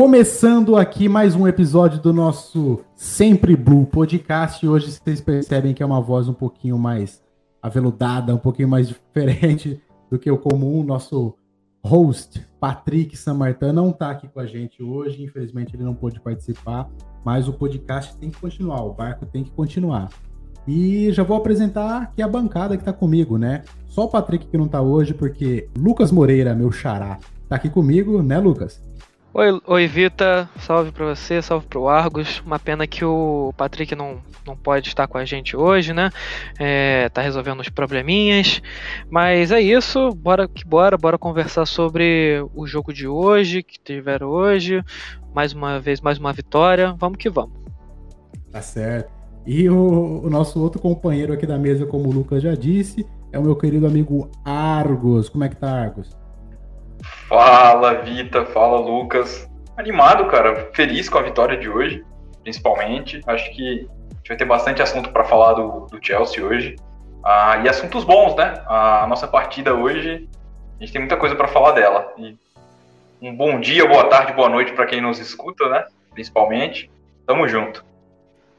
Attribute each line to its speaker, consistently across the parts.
Speaker 1: Começando aqui mais um episódio do nosso Sempre Blue podcast. Hoje vocês percebem que é uma voz um pouquinho mais aveludada, um pouquinho mais diferente do que o comum. Nosso host, Patrick Samartan, não está aqui com a gente hoje. Infelizmente, ele não pôde participar, mas o podcast tem que continuar, o barco tem que continuar. E já vou apresentar aqui a bancada que está comigo, né? Só o Patrick que não está hoje, porque Lucas Moreira, meu xará, está aqui comigo, né, Lucas?
Speaker 2: Oi, oi Vita, salve para você, salve para o Argos. Uma pena que o Patrick não, não pode estar com a gente hoje, né? É, tá resolvendo uns probleminhas. Mas é isso, bora que bora, bora conversar sobre o jogo de hoje, que tiveram hoje. Mais uma vez, mais uma vitória. Vamos que vamos.
Speaker 1: Tá certo. E o, o nosso outro companheiro aqui da mesa, como o Lucas já disse, é o meu querido amigo Argos. Como é que tá, Argos?
Speaker 3: Fala, Vita, fala, Lucas. Animado, cara, feliz com a vitória de hoje, principalmente. Acho que a gente vai ter bastante assunto para falar do, do, Chelsea hoje. Ah, e assuntos bons, né? A nossa partida hoje, a gente tem muita coisa para falar dela. E um bom dia, boa tarde, boa noite para quem nos escuta, né? Principalmente. Tamo junto.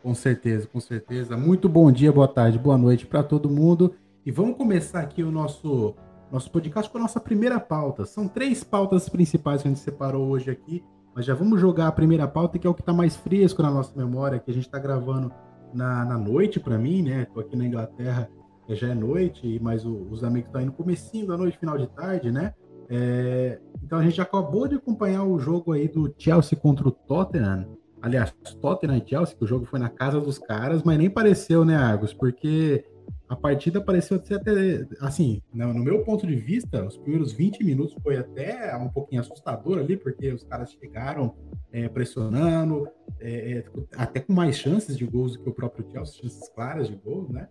Speaker 1: Com certeza, com certeza. Muito bom dia, boa tarde, boa noite para todo mundo. E vamos começar aqui o nosso nosso podcast com a nossa primeira pauta. São três pautas principais que a gente separou hoje aqui, mas já vamos jogar a primeira pauta, que é o que está mais fresco na nossa memória, que a gente está gravando na, na noite para mim, né? Tô aqui na Inglaterra, já é noite, mas o, os amigos estão indo comecinho da noite, final de tarde, né? É, então a gente acabou de acompanhar o jogo aí do Chelsea contra o Tottenham. Aliás, Tottenham e Chelsea, que o jogo foi na casa dos caras, mas nem pareceu, né, Argos? Porque a partida pareceu ser até, assim, no, no, meu ponto de vista, os primeiros 20 minutos foi até um pouquinho assustador ali, porque os caras chegaram é, pressionando, é, é, até com mais chances de gols do que o próprio Chelsea, chances claras de gols, né?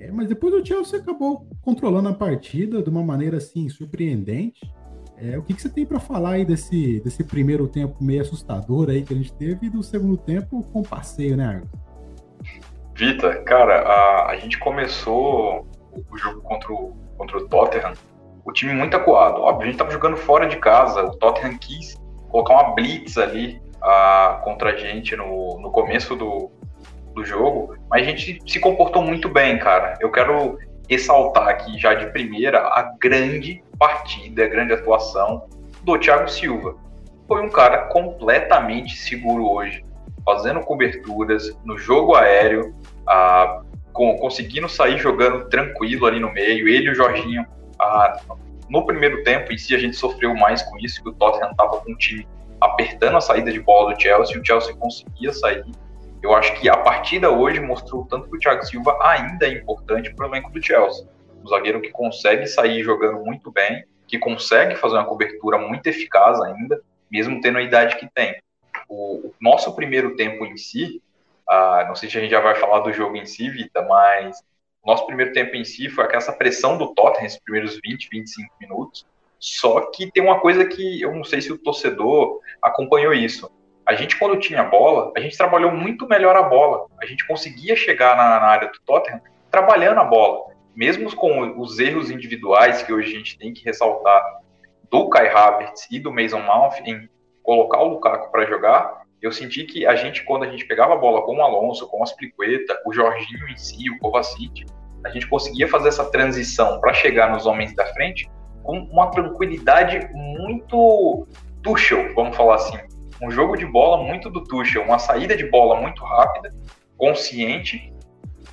Speaker 1: É, mas depois o Chelsea acabou controlando a partida de uma maneira, assim, surpreendente. É, o que, que você tem para falar aí desse, desse primeiro tempo meio assustador aí que a gente teve e do segundo tempo com passeio, né, Argos?
Speaker 3: Vita, cara, a, a gente começou o jogo contra o, contra o Tottenham, o time muito acuado. Óbvio, a gente estava jogando fora de casa, o Tottenham quis colocar uma blitz ali a, contra a gente no, no começo do, do jogo, mas a gente se comportou muito bem, cara. Eu quero ressaltar aqui já de primeira a grande partida, a grande atuação do Thiago Silva. Foi um cara completamente seguro hoje, fazendo coberturas no jogo aéreo, ah, com, conseguindo sair jogando tranquilo ali no meio. Ele e o Jorginho, ah, no primeiro tempo em si, a gente sofreu mais com isso, que o Tottenham estava com o time apertando a saída de bola do Chelsea, o Chelsea conseguia sair. Eu acho que a partida hoje mostrou tanto que o Thiago Silva ainda é importante para o elenco do Chelsea. Um zagueiro que consegue sair jogando muito bem, que consegue fazer uma cobertura muito eficaz ainda, mesmo tendo a idade que tem. O, o nosso primeiro tempo em si, ah, não sei se a gente já vai falar do jogo em si, Vita, mas nosso primeiro tempo em si foi aquela pressão do Tottenham, esses primeiros 20, 25 minutos. Só que tem uma coisa que eu não sei se o torcedor acompanhou isso. A gente, quando tinha bola, a gente trabalhou muito melhor a bola. A gente conseguia chegar na, na área do Tottenham trabalhando a bola. Mesmo com os erros individuais que hoje a gente tem que ressaltar do Kai Havertz e do Mason Mount em colocar o Lukaku para jogar, eu senti que a gente, quando a gente pegava a bola com o Alonso, com o Aspliqueta, o Jorginho em si, o Kovacic, a gente conseguia fazer essa transição para chegar nos homens da frente com uma tranquilidade muito Tuchel, vamos falar assim. Um jogo de bola muito do Tuchel, uma saída de bola muito rápida, consciente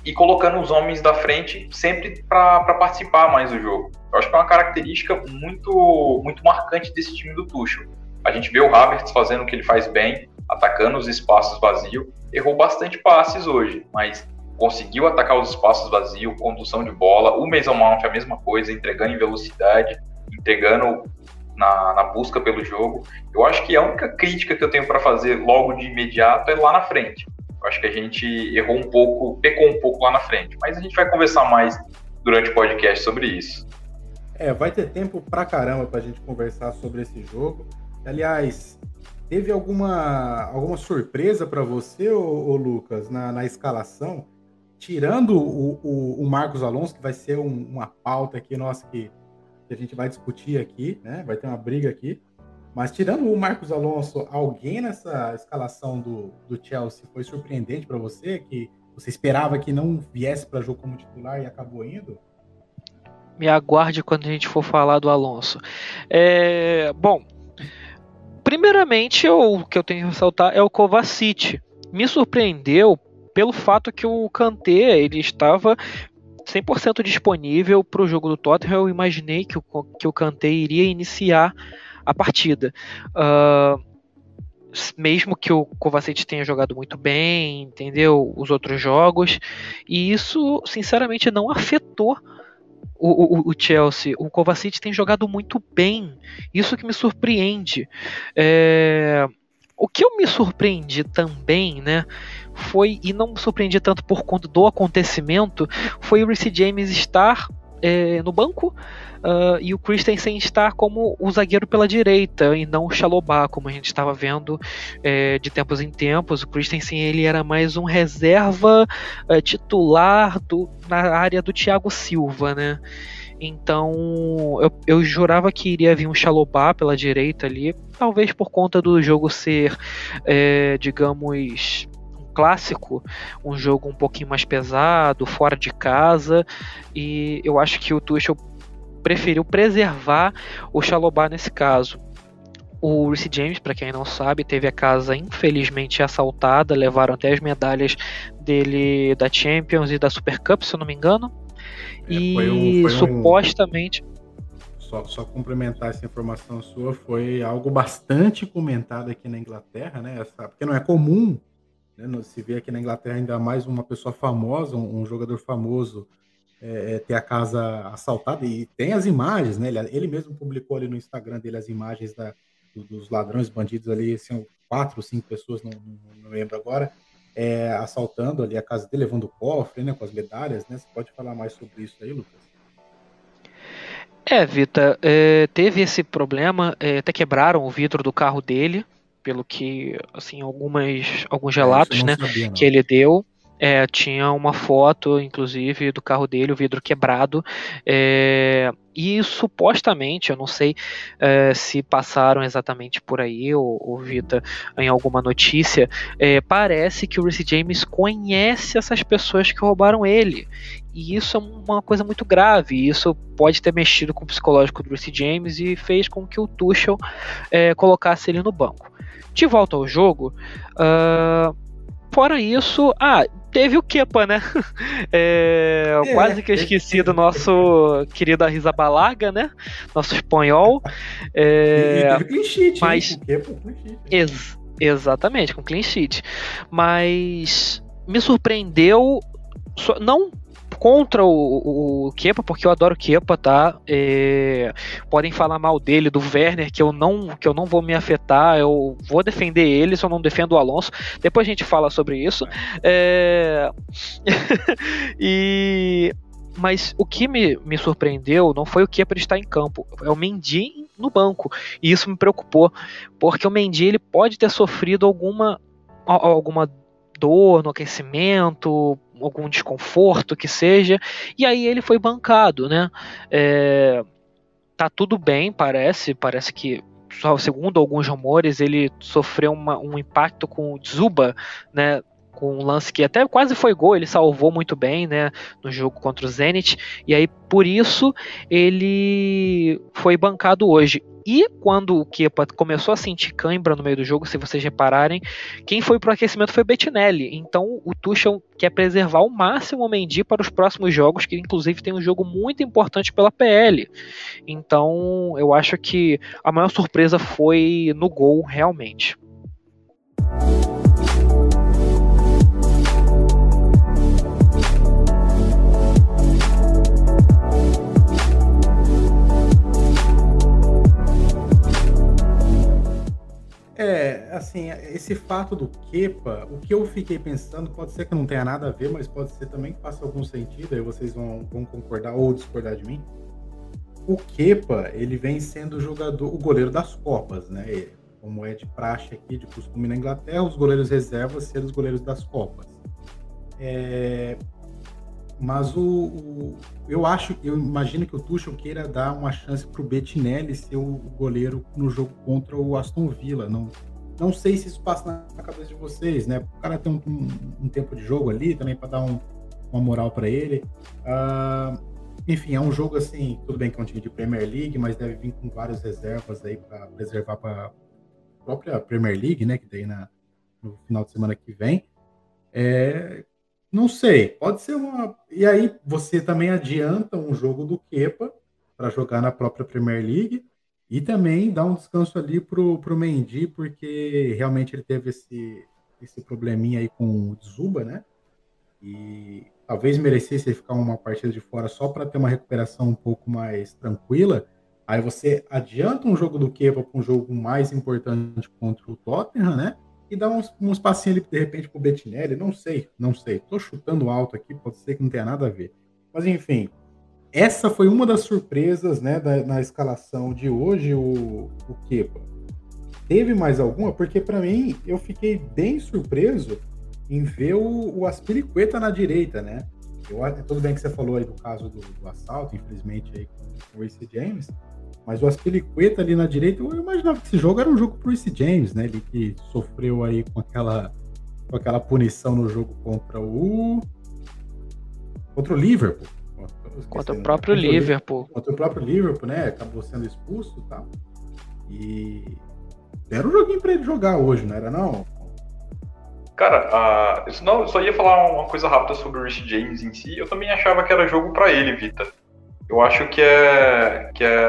Speaker 3: e colocando os homens da frente sempre para participar mais do jogo. Eu acho que é uma característica muito, muito marcante desse time do Tuchel. A gente vê o Havertz fazendo o que ele faz bem, atacando os espaços vazios. Errou bastante passes hoje, mas conseguiu atacar os espaços vazios, condução de bola. O Mason Mount é a mesma coisa, entregando em velocidade, entregando na, na, busca pelo jogo. Eu acho que a única crítica que eu tenho para fazer logo de imediato é lá na frente. Eu acho que a gente errou um pouco, pecou um pouco lá na frente, mas a gente vai conversar mais durante o podcast sobre isso.
Speaker 1: É, vai ter tempo pra caramba pra gente conversar sobre esse jogo. Aliás, Teve alguma, alguma surpresa para você, ô, ô Lucas, na, na, escalação? Tirando o, o, o, Marcos Alonso, que vai ser um, uma pauta aqui nossa que, que, a gente vai discutir aqui, né? Vai ter uma briga aqui. Mas tirando o Marcos Alonso, alguém nessa escalação do, do Chelsea foi surpreendente para você? Que você esperava que não viesse para jogo como titular e acabou indo?
Speaker 2: Me aguarde quando a gente for falar do Alonso. É, bom, primeiramente o que eu tenho que ressaltar é o Kovacic. Me surpreendeu pelo fato que o Kanté ele estava 100% disponível para o jogo do Tottenham. Eu imaginei que o, que o Kanté iria iniciar a partida. Uh, mesmo que o Kovacic tenha jogado muito bem, entendeu? Os outros jogos. E isso, sinceramente, não afetou o, o, o, Chelsea. O Kovacic tem jogado muito bem. Isso que me surpreende. É... O que eu me surpreendi também, né? Foi, e não me surpreendi tanto por conta do acontecimento, foi o Reece James estar é, no banco uh, e o Christensen estar como o zagueiro pela direita e não o Chalobah, como a gente estava vendo é, de tempos em tempos. O Christensen ele era mais um reserva uh, titular do, na área do Thiago Silva, né? Então eu, eu jurava que iria vir um Chalobah pela direita ali, talvez por conta do jogo ser, é, digamos, clássico, um jogo um pouquinho mais pesado, fora de casa, e eu acho que o Tuchel preferiu preservar o Chalobah nesse caso. O Reece James, para quem não sabe, teve a casa infelizmente assaltada, levaram até as medalhas dele da Champions e da Super Cup, se eu não me engano. É, e foi um, foi supostamente.
Speaker 1: Um... Só, só, complementar essa informação sua, foi algo bastante comentado aqui na Inglaterra, né? Essa, porque não é comum né, se vê aqui na Inglaterra ainda mais uma pessoa famosa, um, um jogador famoso é, é, ter a casa assaltada e tem as imagens, né? Ele, ele, mesmo publicou ali no Instagram dele as imagens da, dos ladrões, bandidos ali, assim, quatro ou cinco pessoas, não, não, lembro agora, é, assaltando ali a casa dele, levando o cofre, né? Com as medalhas, né? Você pode falar mais sobre isso aí, Lucas?
Speaker 2: É, Vita, é, teve esse problema, é, até quebraram o vidro do carro dele, pelo que, assim, algumas, alguns é, relatos, né, sabia, que ele deu. É, tinha uma foto, inclusive, do carro dele, o vidro quebrado. É, e supostamente, eu não sei é, se passaram exatamente por aí, ou, ou Vita, em alguma notícia, é, parece que o Reece James conhece essas pessoas que roubaram ele. E isso é uma coisa muito grave. Isso pode ter mexido com o psicológico do Reece James e fez com que o Tuchel é, colocasse ele no banco. De volta ao jogo, uh, fora isso, ah, teve o Kepa, né? É, é, quase que eu esqueci do nosso querido Arrizabalaga, né? Nosso espanhol. É, e teve clean sheet, mas... Hein? Kepa, clean sheet. Ex exatamente, com clean sheet. Mas me surpreendeu, não contra o, o, Kepa, porque eu adoro o Kepa, tá? É, podem falar mal dele, do Werner, que eu não que eu não vou me afetar, eu vou defender ele, só não defendo o Alonso. Depois a gente fala sobre isso. É... e mas o que me, me surpreendeu não foi o Kepa estar em campo, é o Mendy no banco. E isso me preocupou, porque o Mendy ele pode ter sofrido alguma alguma dor no aquecimento, algum desconforto que seja, e aí ele foi bancado, né? É, tá tudo bem, parece, parece que segundo alguns rumores ele sofreu uma, um impacto com o Zuba, né? Com um lance que até quase foi gol, ele salvou muito bem, né, no jogo contra o Zenit, e aí por isso ele foi bancado hoje. E quando o Kepa começou a sentir cãibra no meio do jogo, se vocês repararem, quem foi pro aquecimento foi Bettinelli. Então o Tuchel quer preservar ao máximo o Mendy para os próximos jogos, que inclusive tem um jogo muito importante pela PL. Então eu acho que a maior surpresa foi no gol, realmente.
Speaker 1: É, assim, esse fato do Kepa, o que eu fiquei pensando, pode ser que não tenha nada a ver, mas pode ser também que faça algum sentido, aí vocês vão, vão concordar ou discordar de mim. O Kepa, ele vem sendo o jogador, o goleiro das Copas, né? Como é de praxe aqui, de costume na Inglaterra, os goleiros reservas serem os goleiros das Copas. É... mas o, o, eu acho, eu imagino que o Tuchel queira dar uma chance para o Bettinelli ser o goleiro no jogo contra o Aston Villa. Não, não sei se isso passa na cabeça de vocês, né? O cara tem um, um, um tempo de jogo ali também para dar um, uma moral para ele. Uh, enfim, é um jogo assim, tudo bem que é um time de Premier League, mas deve vir com várias reservas aí para preservar para a própria Premier League, né? Que daí na, no final de semana que vem. É, não sei, pode ser uma. E aí você também adianta um jogo do Kepa para jogar na própria Premier League e também dá um descanso ali pro, pro Mendy, porque realmente ele teve esse, esse probleminha aí com o Zuba, né? E talvez merecesse ficar uma partida de fora só para ter uma recuperação um pouco mais tranquila. Aí você adianta um jogo do Kepa para um jogo mais importante contra o Tottenham, né? E dar uns, uns passinhos ali, de repente, pro Bettinelli. Não sei, não sei. Tô chutando alto aqui, pode ser que não tenha nada a ver. Mas, enfim, essa foi uma das surpresas, né, da, na escalação de hoje, o, o Kepa. Teve mais alguma? Porque, para mim, eu fiquei bem surpreso em ver o, o Aspilicueta na direita, né? Eu, tudo bem que você falou aí do caso do, do assalto, infelizmente, aí com o Reece James, mas o Aspilicueta ali na direita, eu imaginava que esse jogo era um jogo pro Reece James, né? Ele que sofreu aí com aquela, com aquela punição no jogo contra o. contra o Liverpool.
Speaker 2: Contra o próprio contra Liverpool.
Speaker 1: Contra o próprio Liverpool, né? Acabou sendo expulso e tal. E. Era um joguinho pra ele jogar hoje, não era não?
Speaker 3: Cara, uh, isso não, eu só ia falar uma coisa rápida sobre o Rich James em si. Eu também achava que era jogo para ele, Vita. Eu acho que é, que é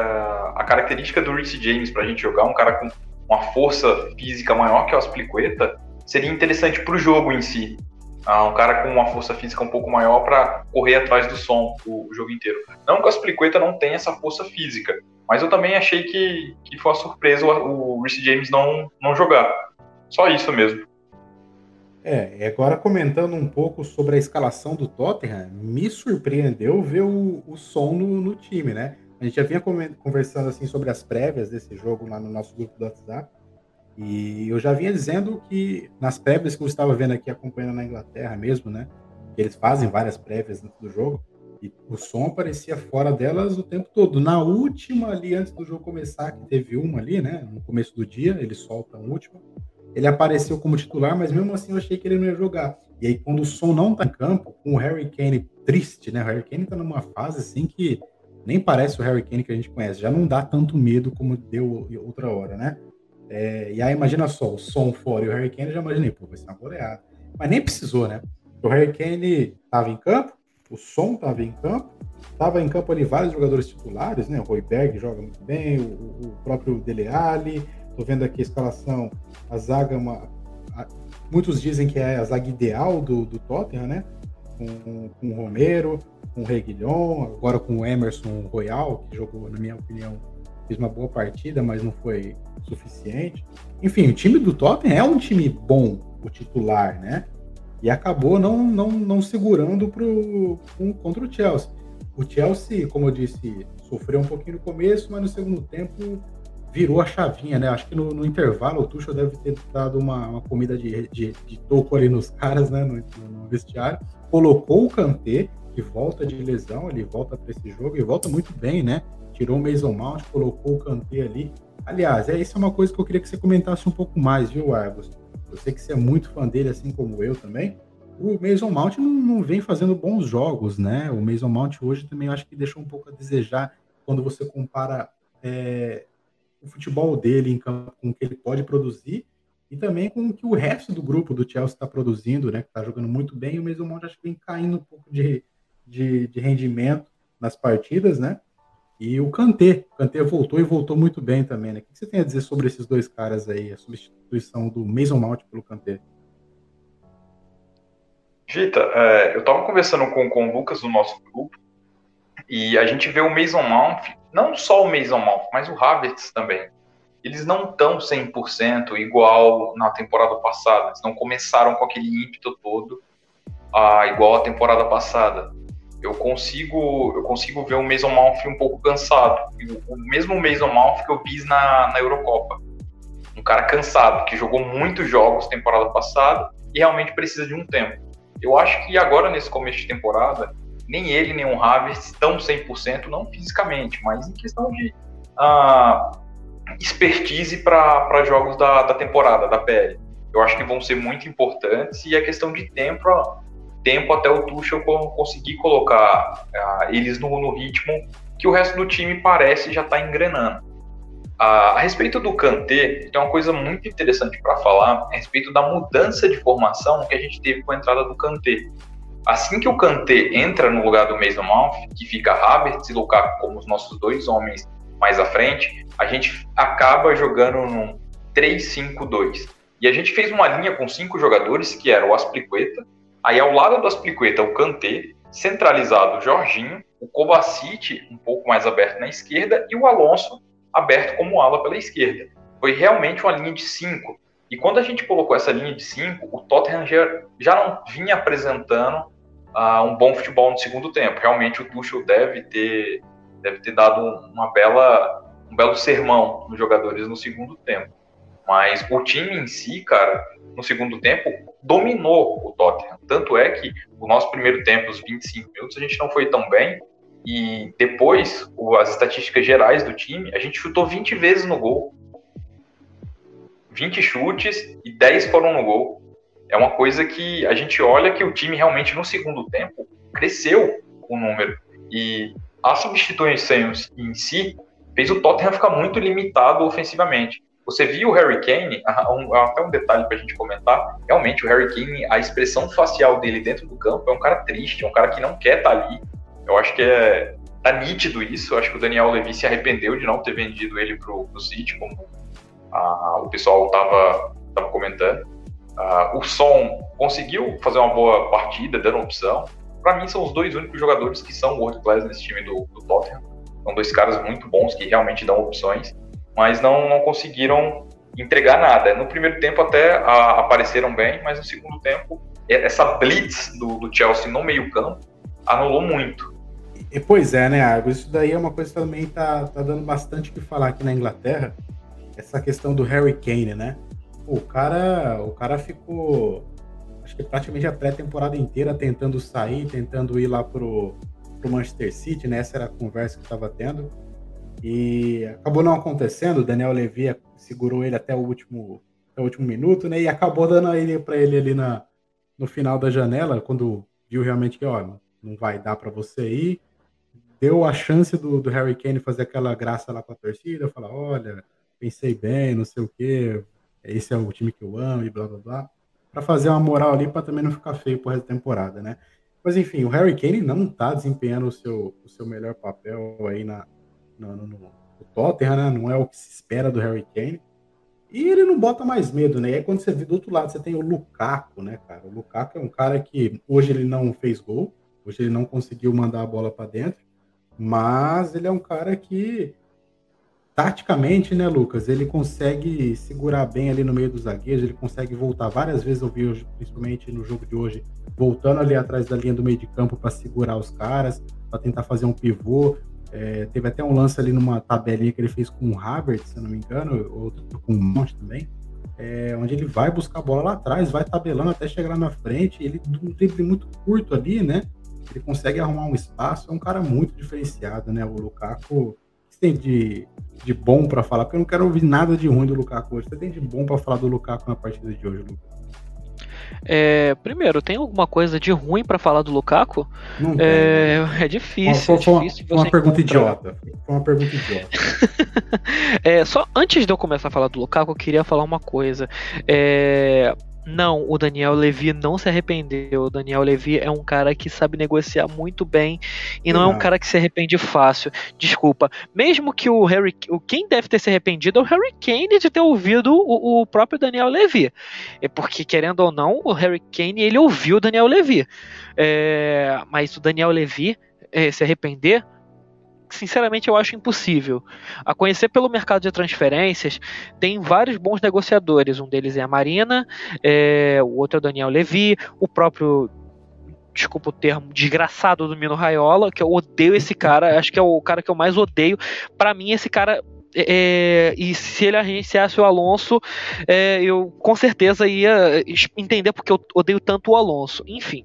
Speaker 3: a característica do Reece James para a gente jogar, um cara com uma força física maior que o Aspliqueta, seria interessante para o jogo em si. Ah, um cara com uma força física um pouco maior para correr atrás do som o, o, jogo inteiro. Não que o Aspliqueta não tenha essa força física, mas eu também achei que, que foi uma surpresa o, o James não, não jogar. Só isso mesmo.
Speaker 1: É, e agora comentando um pouco sobre a escalação do Tottenham, me surpreendeu ver o, o som no, no, time, né? A gente já vinha conversando assim sobre as prévias desse jogo lá no nosso grupo do WhatsApp. E eu já vinha dizendo que nas prévias que eu estava vendo aqui, acompanhando na Inglaterra mesmo, né? Eles fazem várias prévias dentro do jogo. E o som aparecia fora delas o tempo todo. Na última ali, antes do jogo começar, que teve uma ali, né? No começo do dia, eles soltam a última ele apareceu como titular, mas mesmo assim eu achei que ele não ia jogar. E aí, quando o som não tá em campo, com o Harry Kane triste, né? O Harry Kane tá numa fase assim que nem parece o Harry Kane que a gente conhece. Já não dá tanto medo como deu outra hora, né? É, e aí, imagina só, o som fora e o Harry Kane, já imaginei, pô, vai ser uma goleada. Mas nem precisou, né? O Harry Kane tava em campo, o som tava em campo, tava em campo ali vários jogadores titulares, né? O Royberg joga muito bem, o, o próprio Dele Alli, Vendo aqui a escalação, a zaga, uma, a, muitos dizem que é a zaga ideal do, do Tottenham, né? Com, com o Romero, com o Reguilhon, agora com o Emerson Royal, que jogou, na minha opinião, fez uma boa partida, mas não foi suficiente. Enfim, o time do Tottenham é um time bom, o titular, né? E acabou não, não, não segurando pro, um, contra o Chelsea. O Chelsea, como eu disse, sofreu um pouquinho no começo, mas no segundo tempo virou a chavinha, né? Acho que no, no intervalo o Tuchel deve ter dado uma, uma comida de, de, de, toco ali nos caras, né? No, no, vestiário. Colocou o Kanté, que volta de lesão, ele volta para esse jogo e volta muito bem, né? Tirou o Mason Mount, colocou o Kanté ali. Aliás, é, isso é uma coisa que eu queria que você comentasse um pouco mais, viu, Argos? Eu sei que você é muito fã dele, assim como eu também. O Mason Mount não, não vem fazendo bons jogos, né? O Mason Mount hoje também eu acho que deixou um pouco a desejar quando você compara é, o futebol dele em campo, com o que ele pode produzir e também com o que o resto do grupo do Chelsea está produzindo, né? Que está jogando muito bem. E o Mason Mount acho que vem caindo um pouco de, de, de, rendimento nas partidas, né? E o Kanté, o Kanté voltou e voltou muito bem também, né? O que você tem a dizer sobre esses dois caras aí, a substituição do Mason Mount pelo Kanté?
Speaker 3: Gita, é, eu estava conversando com, com o Lucas do nosso grupo e a gente vê o Mason Mount não só o Mason Mount, mas o Havertz também. Eles não estão 100% igual na temporada passada. Eles não começaram com aquele ímpeto todo ah, igual a temporada passada. Eu consigo, eu consigo ver o Mason Mount um pouco cansado. O mesmo Mason Mount que eu vi na, na Eurocopa. Um cara cansado, que jogou muitos jogos temporada passada e realmente precisa de um tempo. Eu acho que agora, nesse começo de temporada, nem ele nem o Havertz estão 100%, não fisicamente, mas em questão de uh, expertise para jogos da, da temporada, da PL. Eu acho que vão ser muito importantes e é questão de tempo, tempo até o Tuchel conseguir colocar uh, eles no, no, ritmo que o resto do time parece já estar tá engrenando. Uh, a respeito do Kanté, tem uma coisa muito interessante para falar a respeito da mudança de formação que a gente teve com a entrada do Kanté. Assim que o Kanté entra no lugar do Mason Mount, que fica Havertz e Lukaku como os nossos dois homens mais à frente, a gente acaba jogando num 3-5-2. E a gente fez uma linha com cinco jogadores, que era o Aspliqueta, aí ao lado do Aspliqueta o Kanté, centralizado o Jorginho, o Kovacic um pouco mais aberto na esquerda e o Alonso aberto como ala pela esquerda. Foi realmente uma linha de cinco. E quando a gente colocou essa linha de cinco, o Tottenham já, já não vinha apresentando uh, um bom futebol no segundo tempo. Realmente o Tuchel deve ter deve ter dado uma bela, um belo sermão nos jogadores no segundo tempo. Mas o time em si, cara, no segundo tempo, dominou o Tottenham. Tanto é que o nosso primeiro tempo, os 25 minutos, a gente não foi tão bem. E depois, as estatísticas gerais do time, a gente chutou 20 vezes no gol. 20 chutes e 10 foram no gol. É uma coisa que a gente olha que o time realmente no segundo tempo cresceu o número. E as substituições em si fez o Tottenham ficar muito limitado ofensivamente. Você viu o Harry Kane, até um detalhe para a gente comentar, realmente o Harry Kane, a expressão facial dele dentro do campo é um cara triste, é um cara que não quer estar tá ali. Eu acho que é tá nítido isso. Eu acho que o Daniel Levy se arrependeu de não ter vendido ele pro, pro City, como o pessoal estava tava comentando. Uh, o Son conseguiu fazer uma boa partida, dando opção para mim são os dois únicos jogadores que são world class nesse time do, do Tottenham. São dois caras muito bons que realmente dão opções, mas não, não conseguiram entregar nada. No primeiro tempo até a, apareceram bem, mas no segundo tempo essa blitz do, do Chelsea no meio campo anulou muito.
Speaker 1: E, pois é, né, Argo? Isso daí é uma coisa que também tá, tá dando bastante o que falar aqui na Inglaterra. Essa questão do Harry Kane, né? o cara, o cara ficou acho que praticamente a pré-temporada inteira tentando sair, tentando ir lá pro, pro Manchester City, né? Essa era a conversa que estava tendo. E acabou não acontecendo, o Daniel Levy segurou ele até o último, até o último minuto, né? E acabou dando ele para ele ali na, no final da janela, quando viu realmente que, ó, não vai dar para você ir. Deu a chance do, do Harry Kane fazer aquela graça lá com a torcida, falar, olha, pensei bem, não sei o quê, esse é o time que eu amo e blá blá blá para fazer uma moral ali para também não ficar feio por resto da temporada, né? Mas enfim, o Harry Kane não está desempenhando o seu, o seu melhor papel aí na, no, no, no Tottenham, né? Não é o que se espera do Harry Kane. E ele não bota mais medo, né? E aí quando você vê do outro lado, você tem o Lukaku, né, cara? O Lukaku é um cara que hoje ele não fez gol, hoje ele não conseguiu mandar a bola para dentro, mas ele é um cara que taticamente, né, Lucas, ele consegue segurar bem ali no meio dos zagueiros, ele consegue voltar várias vezes, eu vi hoje, principalmente no jogo de hoje, voltando ali atrás da linha do meio de campo para segurar os caras, para tentar fazer um pivô. É, teve até um lance ali numa tabelinha que ele fez com o Havertz, se não me engano, outro com o Monte também, é, onde ele vai buscar a bola lá atrás, vai tabelando até chegar lá na frente, ele um drible muito curto ali, né? Ele consegue arrumar um espaço, é um cara muito diferenciado, né? O Lukaku tem de, de bom para falar? Porque eu não quero ouvir nada de ruim do Lukaku hoje. Você tem de bom para falar do Lukaku na partida de hoje, Lucas?
Speaker 2: É, primeiro, tem alguma coisa de ruim para falar do Lukaku? Não é, é difícil. Foi,
Speaker 1: é difícil uma, uma pergunta idiota. Foi uma pergunta idiota.
Speaker 2: é, só antes de eu começar a falar do Lukaku, eu queria falar uma coisa. É, não, o Daniel Levy não se arrependeu. O Daniel Levy é um cara que sabe negociar muito bem e não, não. é um cara que se arrepende fácil. Desculpa. Mesmo que o Harry. Quem deve ter se arrependido é o Harry Kane de ter ouvido o, o próprio Daniel Levy. É porque, querendo ou não, o Harry Kane ele ouviu o Daniel Levy. É, mas o Daniel Levy é, se arrepender sinceramente eu acho impossível. A conhecer pelo mercado de transferências, tem vários bons negociadores. Um deles é a Marina, é, o outro é o Daniel Levy, o próprio desculpa o termo, desgraçado do Mino Raiola, que eu odeio esse cara, acho que é o cara que eu mais odeio. Para mim, esse cara é, e se ele agenciasse o Alonso, é, eu com certeza ia entender porque eu odeio tanto o Alonso. Enfim,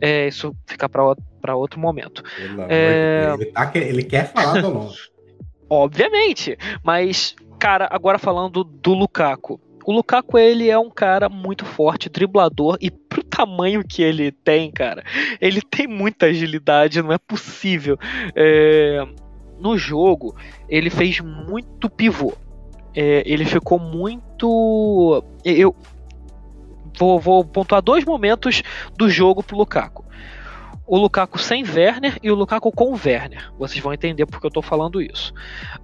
Speaker 2: é, isso fica para outro momento.
Speaker 1: É, ele, tá, ele, quer falar do Alonso.
Speaker 2: Obviamente, mas, cara, agora falando do Lukaku. O Lukaku, ele é um cara muito forte, driblador, e pro tamanho que ele tem, cara, ele tem muita agilidade, não é possível. É, no jogo, ele fez muito pivô. É, ele ficou muito. Eu vou, vou pontuar dois momentos do jogo pro Lukaku o Lukaku sem Werner e o Lukaku com Werner. Vocês vão entender porque eu estou falando isso.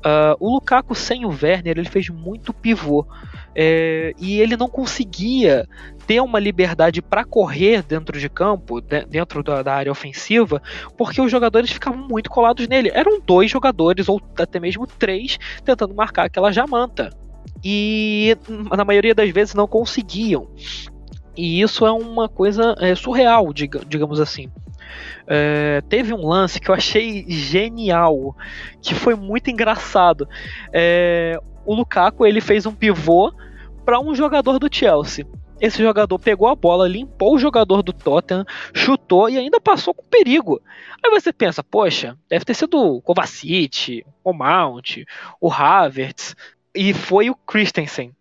Speaker 2: Uh, o Lukaku sem o Werner ele fez muito pivô é, e ele não conseguia ter uma liberdade para correr dentro de campo, de, dentro da, da, área ofensiva, porque os jogadores ficavam muito colados nele. Eram dois jogadores ou até mesmo três tentando marcar aquela jamanta e na maioria das vezes não conseguiam. E isso é uma coisa é, surreal, digamos assim. É, teve um lance que eu achei genial, que foi muito engraçado. É, o Lukaku ele fez um pivô para um jogador do Chelsea. Esse jogador pegou a bola, limpou o jogador do Tottenham, chutou e ainda passou com perigo. Aí você pensa, poxa, deve ter sido o Kovacic, o Mount, o Havertz, e foi o Christensen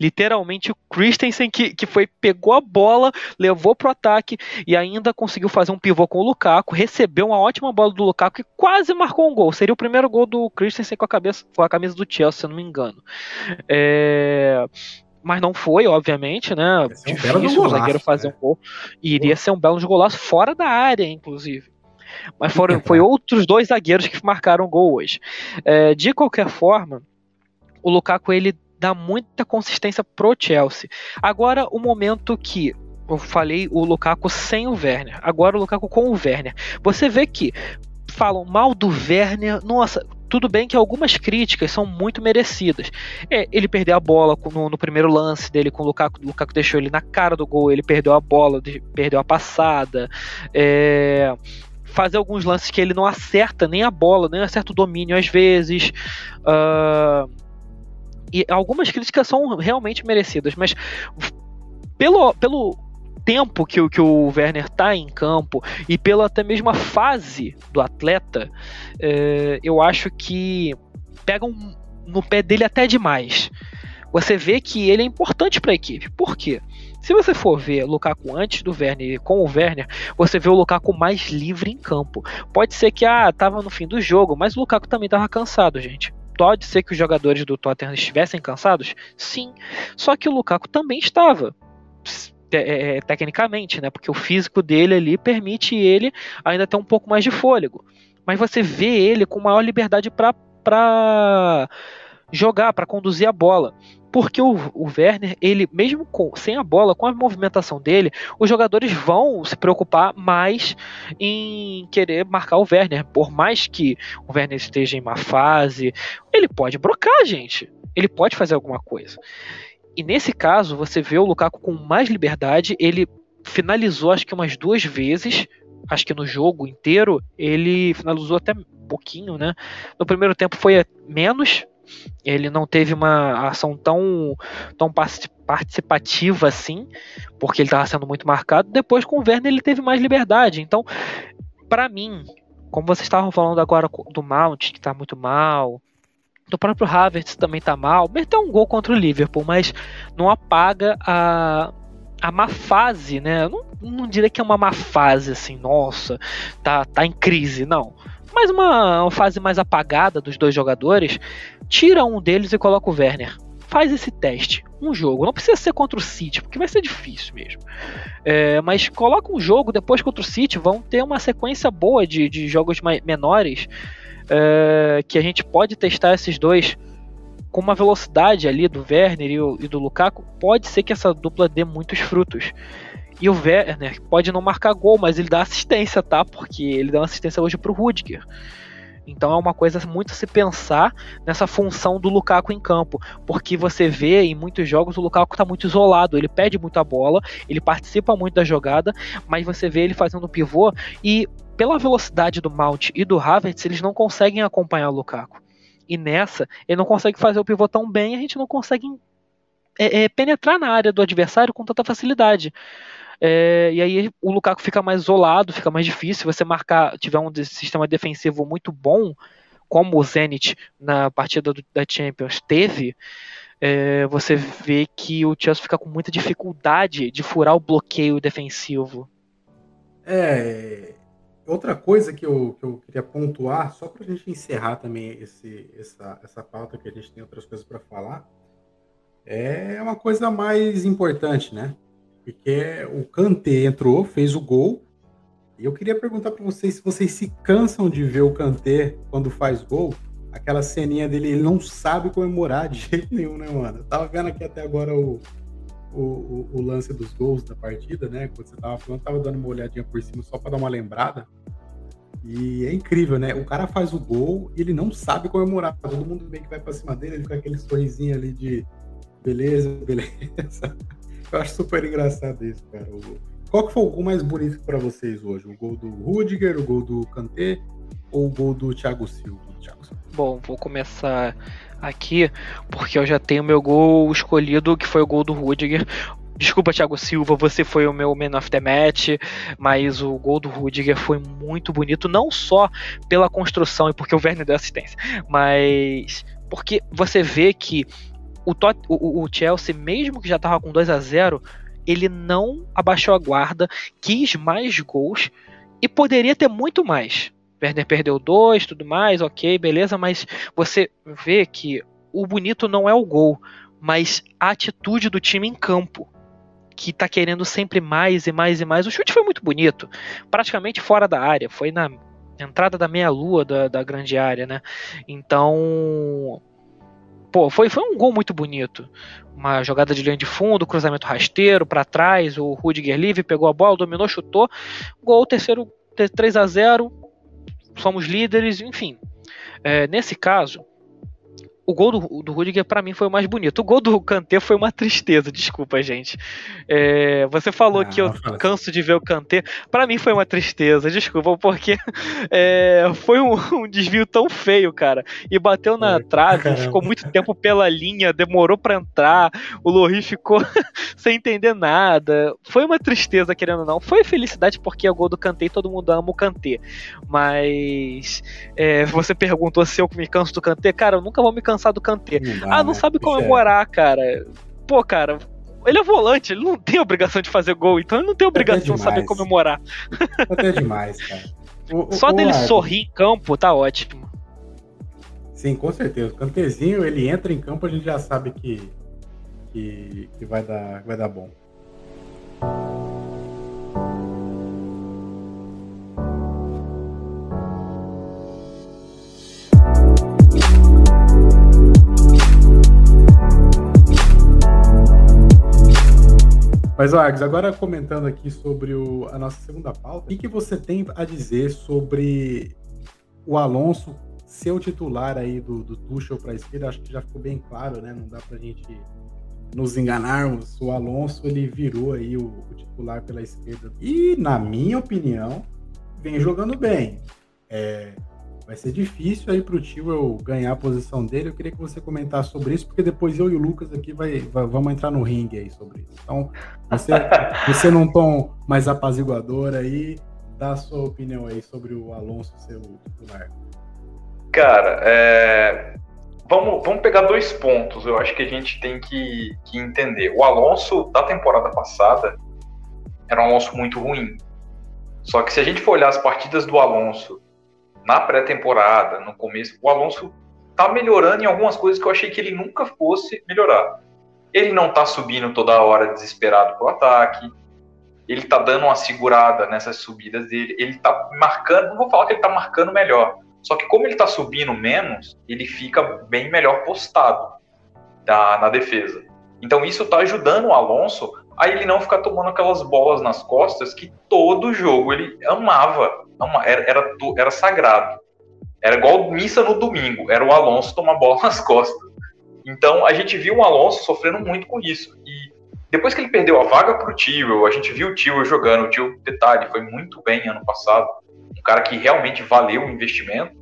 Speaker 2: literalmente o Christensen que, que foi pegou a bola, levou pro ataque e ainda conseguiu fazer um pivô com o Lukaku, recebeu uma ótima bola do Lukaku e quase marcou um gol. Seria o primeiro gol do Christensen com a, cabeça, com a camisa do Chelsea, se eu não me engano. É mas não foi, obviamente, né? Um Difícil o zagueiro fazer né? um gol. Iria ser um belo golaço fora da área, inclusive. Mas foram, foi outros dois zagueiros que marcaram o gol hoje. É, de qualquer forma, o Lukaku ele dá muita consistência pro Chelsea. Agora, o momento que eu falei o Lukaku sem o Werner, agora o Lukaku com o Werner. Você vê que falam mal do Werner, nossa, tudo bem que algumas críticas são muito merecidas. É, ele perdeu a bola no, no, primeiro lance dele com o Lukaku, o Lukaku deixou ele na cara do gol, ele perdeu a bola, perdeu a passada. É, fazer alguns lances que ele não acerta nem a bola, nem acerta o domínio às vezes. Uh, e algumas críticas são realmente merecidas, mas pelo, pelo tempo que, que o Werner está em campo e pela até mesmo a fase do atleta, é, eu acho que pegam no pé dele até demais. Você vê que ele é importante para a equipe. Por quê? Se você for ver Lukaku antes do Werner e com o Werner, você vê o Lukaku mais livre em campo. Pode ser que ah, tava no fim do jogo, mas o Lukaku também tava cansado, gente. Pode ser que os jogadores do Tottenham estivessem cansados? Sim. Só que o Lukaku também estava. É, é, tecnicamente, né? Porque o físico dele ali permite ele ainda ter um pouco mais de fôlego. Mas você vê ele com maior liberdade para jogar, para conduzir a bola. Porque o, o Werner, ele mesmo com, sem a bola, com a movimentação dele, os jogadores vão se preocupar mais em querer marcar o Werner. Por mais que o Werner esteja em má fase, ele pode brocar, gente. Ele pode fazer alguma coisa. E nesse caso, você vê o Lukaku com mais liberdade. Ele finalizou, acho que umas duas vezes. Acho que no jogo inteiro ele finalizou até pouquinho, né? No primeiro tempo foi menos, ele não teve uma ação tão, tão participativa assim, porque ele estava sendo muito marcado. Depois, com o Werner, ele teve mais liberdade. Então, para mim, como vocês estavam falando agora do Mount, que está muito mal, do próprio Havertz também está mal, meteu um gol contra o Liverpool, mas não apaga a, a má fase, né? Eu não, não diria que é uma má fase, assim, nossa, tá, tá em crise, não. Mas uma, uma fase mais apagada dos dois jogadores, tira um deles e coloca o Werner. Faz esse teste, um jogo. Não precisa ser contra o City, porque vai ser difícil mesmo. É, mas coloca um jogo depois contra o City, vão ter uma sequência boa de, de jogos menores é, que a gente pode testar esses dois com uma velocidade ali do Werner e, o, e do Lukaku. Pode ser que essa dupla dê muitos frutos. E o Werner pode não marcar gol, mas ele dá assistência, tá? Porque ele deu uma assistência hoje pro Rudiger. Então é uma coisa muito a se pensar nessa função do Lukaku em campo, porque você vê em muitos jogos o Lukaku está muito isolado, ele pede muita bola, ele participa muito da jogada, mas você vê ele fazendo pivô e pela velocidade do Mount e do Havertz, eles não conseguem acompanhar o Lukaku. E nessa, ele não consegue fazer o pivô tão bem, a gente não consegue é, é, penetrar na área do adversário com tanta facilidade. É, e aí o Lukaku fica mais isolado, fica mais difícil. Você marcar, tiver um sistema defensivo muito bom, como o Zenit na partida do, da Champions teve, é, você vê que o Chelsea fica com muita dificuldade de furar o bloqueio defensivo.
Speaker 1: É. Outra coisa que eu, que eu queria pontuar, só para a gente encerrar também esse, essa, essa pauta que a gente tem outras coisas para falar, é uma coisa mais importante, né? Porque o Kanté entrou, fez o gol. E eu queria perguntar para vocês se vocês se cansam de ver o Kanté quando faz gol. Aquela ceninha dele, ele não sabe comemorar de jeito nenhum, né, mano? Eu tava vendo aqui até agora o, o, o, o lance dos gols da partida, né? Quando você tava falando, tava dando uma olhadinha por cima só para dar uma lembrada. E é incrível, né? O cara faz o gol e ele não sabe comemorar. Todo mundo meio que vai pra cima dele, ele fica aquele sorrisinho ali de beleza, beleza. Eu acho super engraçado isso, cara. Qual que foi o gol mais bonito para vocês hoje? O gol do Rudiger, o gol do Kanté ou o gol do Thiago Silva? Thiago Silva?
Speaker 2: Bom, vou começar aqui, porque eu já tenho meu gol escolhido, que foi o gol do Rudiger. Desculpa, Thiago Silva, você foi o meu man of the match, mas o gol do Rudiger foi muito bonito, não só pela construção e porque o Werner deu assistência, mas porque você vê que o, Tot, o, o Chelsea, mesmo que já estava com 2 a 0 ele não abaixou a guarda, quis mais gols e poderia ter muito mais. Werner perdeu dois, tudo mais, ok, beleza, mas você vê que o bonito não é o gol, mas a atitude do time em campo, que tá querendo sempre mais e mais e mais. O chute foi muito bonito, praticamente fora da área, foi na entrada da meia-lua da, da grande área, né? Então, pô, foi, foi um gol muito bonito. Uma jogada de linha de fundo, cruzamento rasteiro para trás, o Rudiger livre, pegou a bola, dominou, chutou. Gol, terceiro, 3 a 0 somos líderes, enfim. É, nesse caso, o gol do, do Rudiger para mim foi o mais bonito. O gol do Kanté foi uma tristeza, desculpa, gente. É, você falou que eu assim. canso de ver o Kanté. Para mim foi uma tristeza, desculpa, porque é, foi um, um, desvio tão feio, cara. E bateu na trave, caramba. ficou muito tempo pela linha, demorou para entrar. O Lohri ficou sem entender nada. Foi uma tristeza, querendo ou não. Foi felicidade porque é o gol do Kanté e todo mundo ama o Kanté. Mas é, você perguntou se eu me canso do Kanté. Cara, eu nunca vou me cansar cansar do Kanté. Ah, não né? sabe comemorar, cara. Pô, cara, ele é volante, ele não tem obrigação de fazer gol, então ele não tem obrigação de saber comemorar.
Speaker 1: Até demais, cara.
Speaker 2: O, Só o, dele sorrir em campo tá ótimo.
Speaker 1: Sim, com certeza. O Cantezinho, ele entra em campo, a gente já sabe que, que, que vai, dar, vai dar bom. Mas, Args, agora comentando aqui sobre o, a nossa segunda pauta, o que, que você tem a dizer sobre o Alonso ser o titular aí do, do Tuchel para a esquerda? Acho que já ficou bem claro, né? Não dá para a gente nos enganarmos. O Alonso ele virou aí o, o, titular pela esquerda e, na minha opinião, vem jogando bem. É, vai ser difícil aí pro Tio ganhar a posição dele. Eu queria que você comentasse sobre isso, porque depois eu e o Lucas aqui vai, vai vamos entrar no ringue aí sobre isso. Então, você, você num tom mais apaziguador aí, dá a sua opinião aí sobre o Alonso ser o titular.
Speaker 3: Cara, é... vamos, vamos pegar dois pontos, eu acho que a gente tem que, que entender. O Alonso da temporada passada era um Alonso muito ruim. Só que se a gente for olhar as partidas do Alonso na pré-temporada, no começo, o Alonso tá melhorando em algumas coisas que eu achei que ele nunca fosse melhorar. Ele não tá subindo toda hora desesperado pro ataque. Ele tá dando uma segurada nessas subidas dele. Ele tá marcando, não vou falar que ele tá marcando melhor. Só que como ele tá subindo menos, ele fica bem melhor postado na, na defesa. Então isso tá ajudando o Alonso a ele não ficar tomando aquelas bolas nas costas que todo jogo ele amava era, era, era sagrado. Era igual missa no domingo, era o Alonso tomar bola nas costas. Então a gente viu o Alonso sofrendo muito com isso. E depois que ele perdeu a vaga para o Tio, a gente viu o Tio jogando. O Tio, detalhe, foi muito bem ano passado. Um cara que realmente valeu o investimento.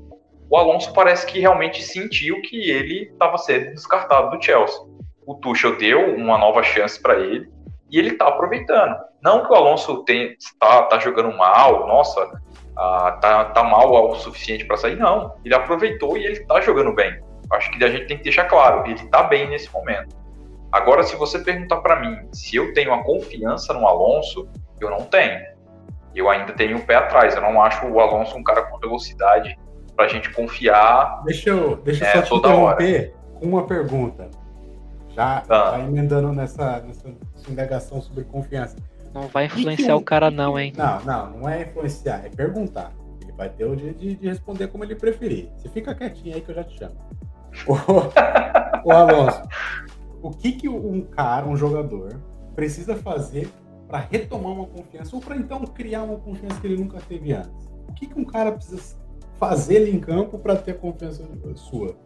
Speaker 3: o Alonso parece que realmente sentiu que ele estava sendo descartado do Chelsea. O Tuchel deu uma nova chance para ele e ele está aproveitando. Não que o Alonso está tá jogando mal, nossa, ah, tá, tá mal o suficiente para sair, não. Ele aproveitou e ele está jogando bem. Acho que a gente tem que deixar claro, ele está bem nesse momento. Agora, se você perguntar para mim se eu tenho a confiança no Alonso, eu não tenho. Eu ainda tenho o pé atrás. Eu não acho o Alonso um cara com velocidade para a gente confiar.
Speaker 1: Deixa eu, deixa eu é, só te interromper com uma pergunta. Já, ah. já emendando nessa, nessa indagação sobre confiança.
Speaker 2: Não vai influenciar que, o cara, não, hein?
Speaker 1: Não, não, não é influenciar, é perguntar. Ele vai ter o dia de, de responder como ele preferir. Você fica quietinho aí que eu já te chamo. o, o Alonso, o que, que um cara, um jogador, precisa fazer para retomar uma confiança ou para então criar uma confiança que ele nunca teve antes? O que, que um cara precisa fazer ali em campo para ter confiança sua?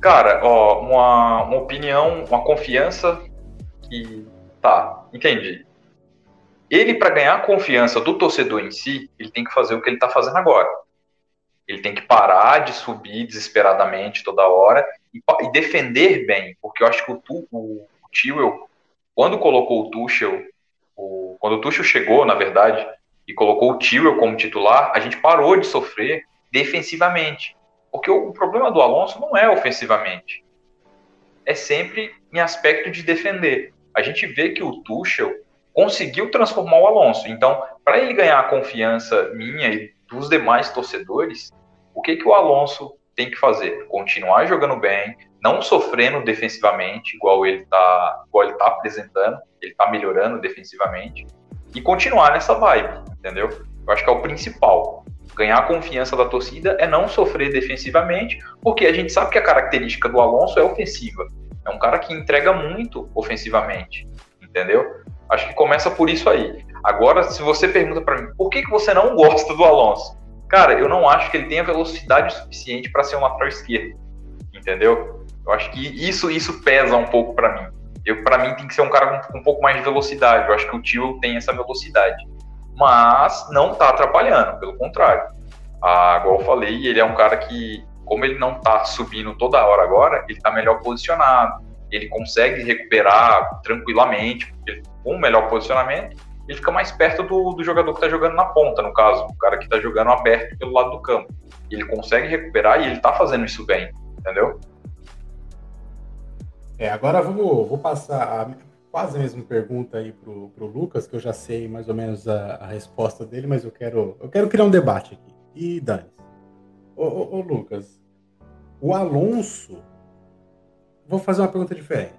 Speaker 3: Cara, ó, uma, uma opinião, uma confiança que. Tá, entendi. Ele, para ganhar a confiança do torcedor em si, ele tem que fazer o que ele está fazendo agora. Ele tem que parar de subir desesperadamente toda hora e, e defender bem, porque eu acho que o, o, o Tio, quando colocou o Tuchel, o, quando o Tuchel chegou, na verdade, e colocou o Tio como titular, a gente parou de sofrer defensivamente. Porque o, o problema do Alonso não é ofensivamente. É sempre em aspecto de defender. A gente vê que o Tuchel conseguiu transformar o Alonso. Então, para ele ganhar a confiança minha e dos demais torcedores, o que, que o Alonso tem que fazer? Continuar jogando bem, não sofrendo defensivamente, igual ele está tá apresentando, ele está melhorando defensivamente, e continuar nessa vibe, entendeu? Eu acho que é o principal. Ganhar a confiança da torcida é não sofrer defensivamente, porque a gente sabe que a característica do Alonso é ofensiva. É um cara que entrega muito ofensivamente, entendeu? Acho que começa por isso aí. Agora, se você pergunta para mim, por que, que você não gosta do Alonso? Cara, eu não acho que ele tenha velocidade suficiente para ser um lateral esquerdo, entendeu? Eu acho que isso isso pesa um pouco para mim. Eu para mim tem que ser um cara com, com, um pouco mais de velocidade. Eu acho que o Tio tem essa velocidade, mas não está atrapalhando, pelo contrário. Ah, igual eu falei, ele é um cara que, como ele não está subindo toda hora agora, ele está melhor posicionado. Ele consegue recuperar tranquilamente, com um melhor posicionamento ele fica mais perto do, do jogador que está jogando na ponta, no caso, o cara que está jogando aberto pelo lado do campo. Ele consegue recuperar e ele está fazendo isso bem, entendeu?
Speaker 1: É, agora vamos, vou passar a, quase a mesma pergunta aí pro, pro Lucas, que eu já sei mais ou menos a, a resposta dele, mas eu quero, eu quero criar um debate aqui. E Dani, ô, ô, ô Lucas, o Alonso, vou fazer uma pergunta diferente.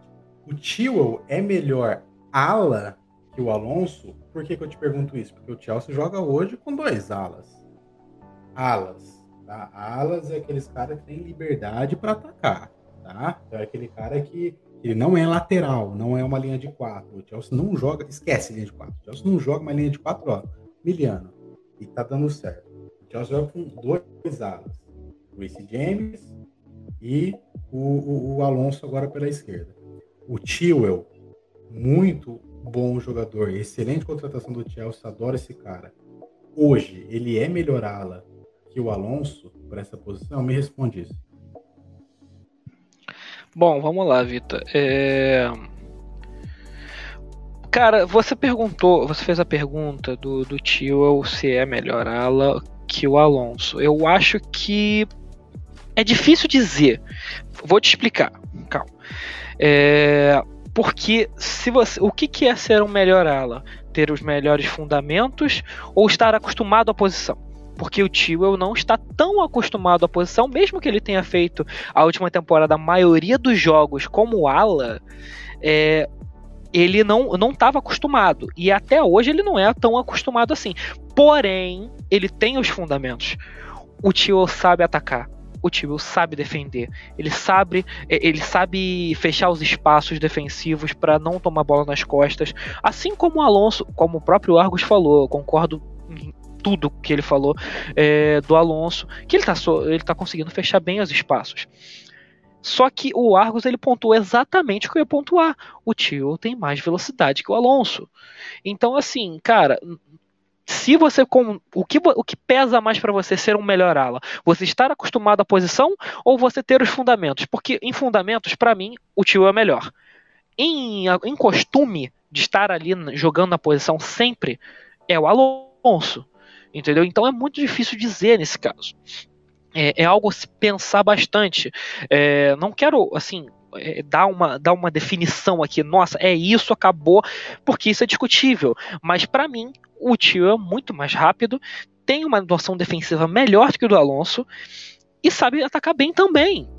Speaker 1: O Tio é melhor ala que o Alonso, por que, que eu te pergunto isso? Porque o Chelsea joga hoje com dois alas. Alas. Tá? Alas é aqueles caras que têm liberdade para atacar. Tá? É aquele cara que ele não é lateral, não é uma linha de quatro. O Chelsea não joga, esquece linha de quatro. O Chelsea não joga uma linha de quatro, ó, miliano. E tá dando certo. O Chelsea joga com dois alas. O Reece James e o, o, o Alonso agora pela esquerda. O Chilwell, muito bom jogador, excelente contratação do Chelsea, adoro esse cara. Hoje, ele é melhorá-la que o Alonso para essa posição? Me responde isso.
Speaker 2: Bom, vamos lá, Vitor. É... Cara, você perguntou, você fez a pergunta do, do tio se é melhorá-la que o Alonso. Eu acho que é difícil dizer. Vou te explicar. Calma. É, porque se você, o que, que é ser um melhor ala? Ter os melhores fundamentos ou estar acostumado à posição? Porque o Tio não está tão acostumado à posição, mesmo que ele tenha feito a última temporada a maioria dos jogos como ala, é, ele não não estava acostumado e até hoje ele não é tão acostumado assim. Porém, ele tem os fundamentos. O Tio sabe atacar o time sabe defender. Ele sabe, é, ele sabe fechar os espaços defensivos para não tomar bola nas costas. Assim como o Alonso, como o próprio Argos falou, eu concordo tudo que ele falou é, do Alonso, que ele está ele tá conseguindo fechar bem os espaços. Só que o Argos ele pontuou exatamente o que eu ia pontuar. O Tio tem mais velocidade que o Alonso. Então, assim, cara, se você com o que, o que pesa mais para você ser um melhor ala? Você estar acostumado à posição ou você ter os fundamentos? Porque em fundamentos, para mim, o tio é melhor. Em, em costume de estar ali jogando na posição sempre, é o Alonso. Entendeu? Então é muito difícil dizer nesse caso. É, é algo a se pensar bastante. É, não quero, assim, é, dar uma, dar uma definição aqui, nossa, é isso, acabou, porque isso é discutível. Mas para mim, o tio é muito mais rápido, tem uma noção defensiva melhor do que o do Alonso e sabe atacar bem também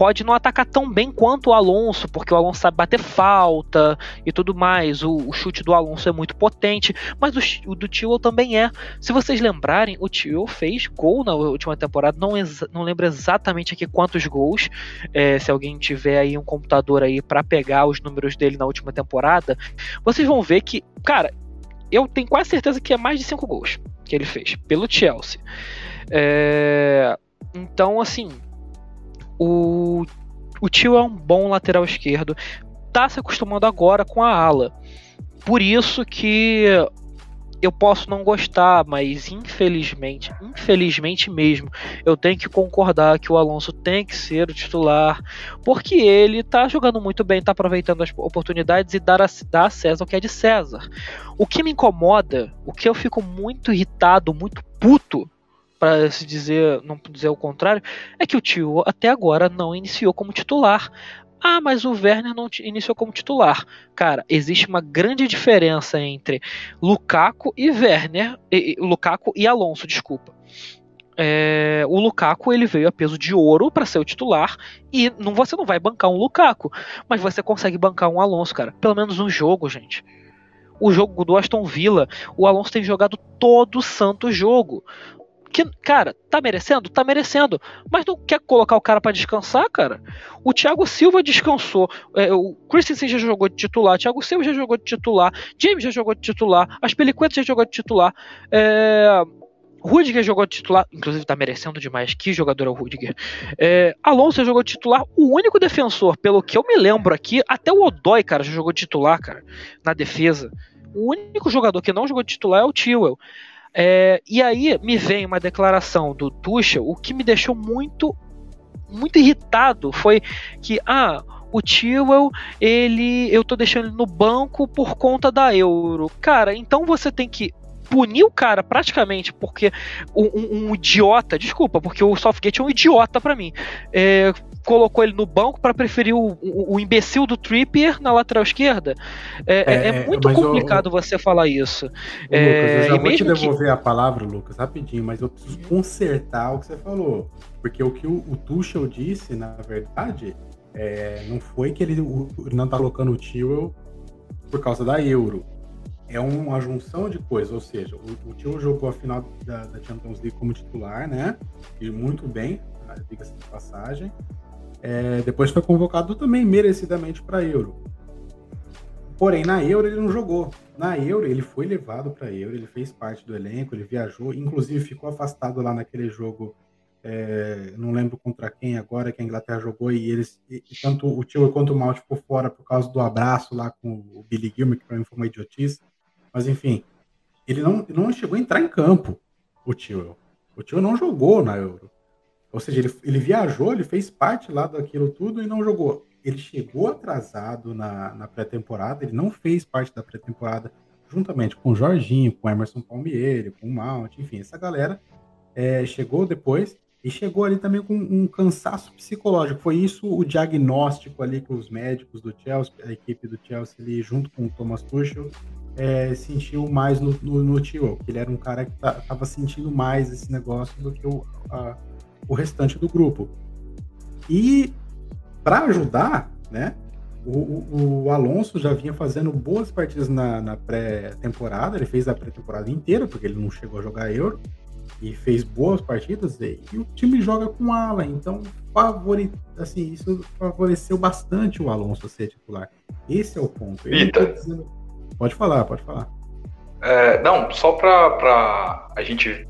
Speaker 2: pode não atacar tão bem quanto o Alonso, porque o Alonso sabe bater falta e tudo mais. O, o chute do Alonso é muito potente, mas o, o do Tio também é. Se vocês lembrarem, o Tio fez gol na última temporada, não, não lembro exatamente aqui quantos gols. É, se alguém tiver aí um computador aí para pegar os números dele na última temporada, vocês vão ver que, cara, eu tenho quase certeza que é mais de 5 gols que ele fez pelo Chelsea. É, então, assim, o, o Tio é um bom lateral esquerdo, tá se acostumando agora com a ala. Por isso que eu posso não gostar, mas infelizmente, infelizmente mesmo, eu tenho que concordar que o Alonso tem que ser o titular, porque ele tá jogando muito bem, tá aproveitando as oportunidades e dar a, dar a César o que é de César. O que me incomoda, o que eu fico muito irritado, muito puto, para se dizer, não dizer o contrário, é que o tio até agora não iniciou como titular. Ah, mas o Werner não iniciou como titular. Cara, existe uma grande diferença entre Lukaku e Werner, e, Lukaku e Alonso, desculpa. É, o Lukaku ele veio a peso de ouro para ser o titular e não, você não vai bancar um Lukaku, mas você consegue bancar um Alonso, cara. Pelo menos um jogo, gente. O jogo do Aston Villa, o Alonso tem jogado todo o santo jogo que, cara, tá merecendo? Tá merecendo. Mas não quer colocar o cara para descansar, cara? O Thiago Silva descansou. É, o Christensen já jogou de titular. O Thiago Silva já jogou de titular. James já jogou de titular. As Peliquetas já jogou de titular. É, Rudiger jogou de titular, inclusive tá merecendo demais. Que jogador é o Rudiger? É, Alonso jogou de titular. O único defensor, pelo que eu me lembro aqui, até o Odói, cara, já jogou de titular, cara, na defesa. O único jogador que não jogou de titular é o Tewell. É, e aí me vem uma declaração do Tuchel, o que me deixou muito, muito irritado foi que, ah, o Tewell, ele, eu tô deixando ele no banco por conta da Euro. Cara, então você tem que punir o cara praticamente porque um, um, um idiota, desculpa, porque o Southgate é um idiota para mim. É, colocou ele no banco para preferir o, o, o, imbecil do Trippier na lateral esquerda. É, é, é, é muito complicado eu, você falar isso. Lucas,
Speaker 1: eu já vou te devolver que... a palavra, Lucas, rapidinho, mas eu preciso consertar o que você falou. Porque o que o, o Tuchel disse, na verdade, é, não foi que ele não tá colocando o Tewell por causa da Euro é uma junção de coisas, ou seja, o, o Tio jogou a final da, da, Champions League como titular, né? E muito bem, diga-se de passagem. É, depois foi convocado também merecidamente para Euro. Porém, na Euro ele não jogou. Na Euro ele foi levado para Euro, ele fez parte do elenco, ele viajou, inclusive ficou afastado lá naquele jogo. É, não lembro contra quem agora que a Inglaterra jogou e eles e, tanto o Tio quanto o Mal ficou fora por causa do abraço lá com o Billy Gilmer, que para mim foi uma idiotice. Mas enfim, ele não, não chegou a entrar em campo, o Tio. O Tio não jogou na Euro. Ou seja, ele, ele viajou, ele fez parte lá daquilo tudo e não jogou. Ele chegou atrasado na, na pré-temporada, ele não fez parte da pré-temporada juntamente com o Jorginho, com o Emerson Palmieri, com o Mount, enfim, essa galera é, chegou depois e chegou ali também com um cansaço psicológico. Foi isso o diagnóstico ali que os médicos do Chelsea, a equipe do Chelsea ali, junto com o Thomas Tuchel, é, sentiu mais no, no, no Tio, que ele era um cara que tá, tava sentindo mais esse negócio do que o, a, o restante do grupo. E para ajudar, né, o, o, Alonso já vinha fazendo boas partidas na, na pré-temporada, ele fez a pré-temporada inteira, porque ele não chegou a jogar Euro, e fez boas partidas, e, e o time joga com ala, então favori, assim, isso favoreceu bastante o Alonso ser titular. Esse é o ponto.
Speaker 3: Eita.
Speaker 1: Pode falar, pode falar.
Speaker 3: É, não, só para a gente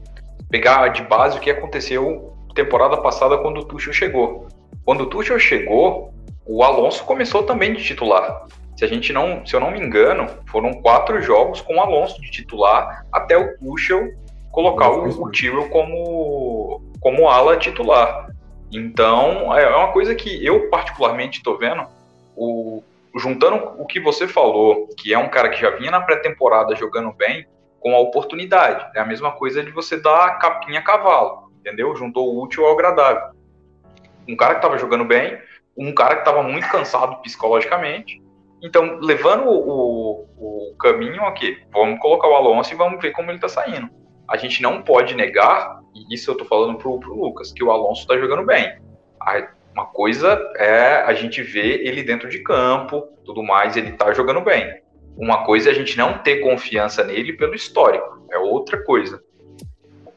Speaker 3: pegar de base o que aconteceu temporada passada quando o Tuchel chegou. Quando o Tuchel chegou, o Alonso começou também de titular. se a gente não, se eu não me engano, foram quatro jogos com o Alonso de titular até o Tuchel colocar o, o Tyrrell como como ala titular. Então, é, é uma coisa que eu particularmente estou vendo, o, juntando o que você falou, que é um cara que já vinha na pré-temporada jogando bem, com a oportunidade. É a mesma coisa de você dar capinha a cavalo, entendeu? Juntou o útil ao agradável. Um cara que estava jogando bem, um cara que estava muito cansado psicologicamente. Então, levando o, o, o caminho aqui, vamos colocar o Alonso e vamos ver como ele está saindo. A gente não pode negar, e isso eu estou falando pro, pro Lucas, que o Alonso está jogando bem. A, uma coisa é a gente ver ele dentro de campo, tudo mais, ele está jogando bem. Uma coisa é a gente não ter confiança nele pelo histórico, é outra coisa.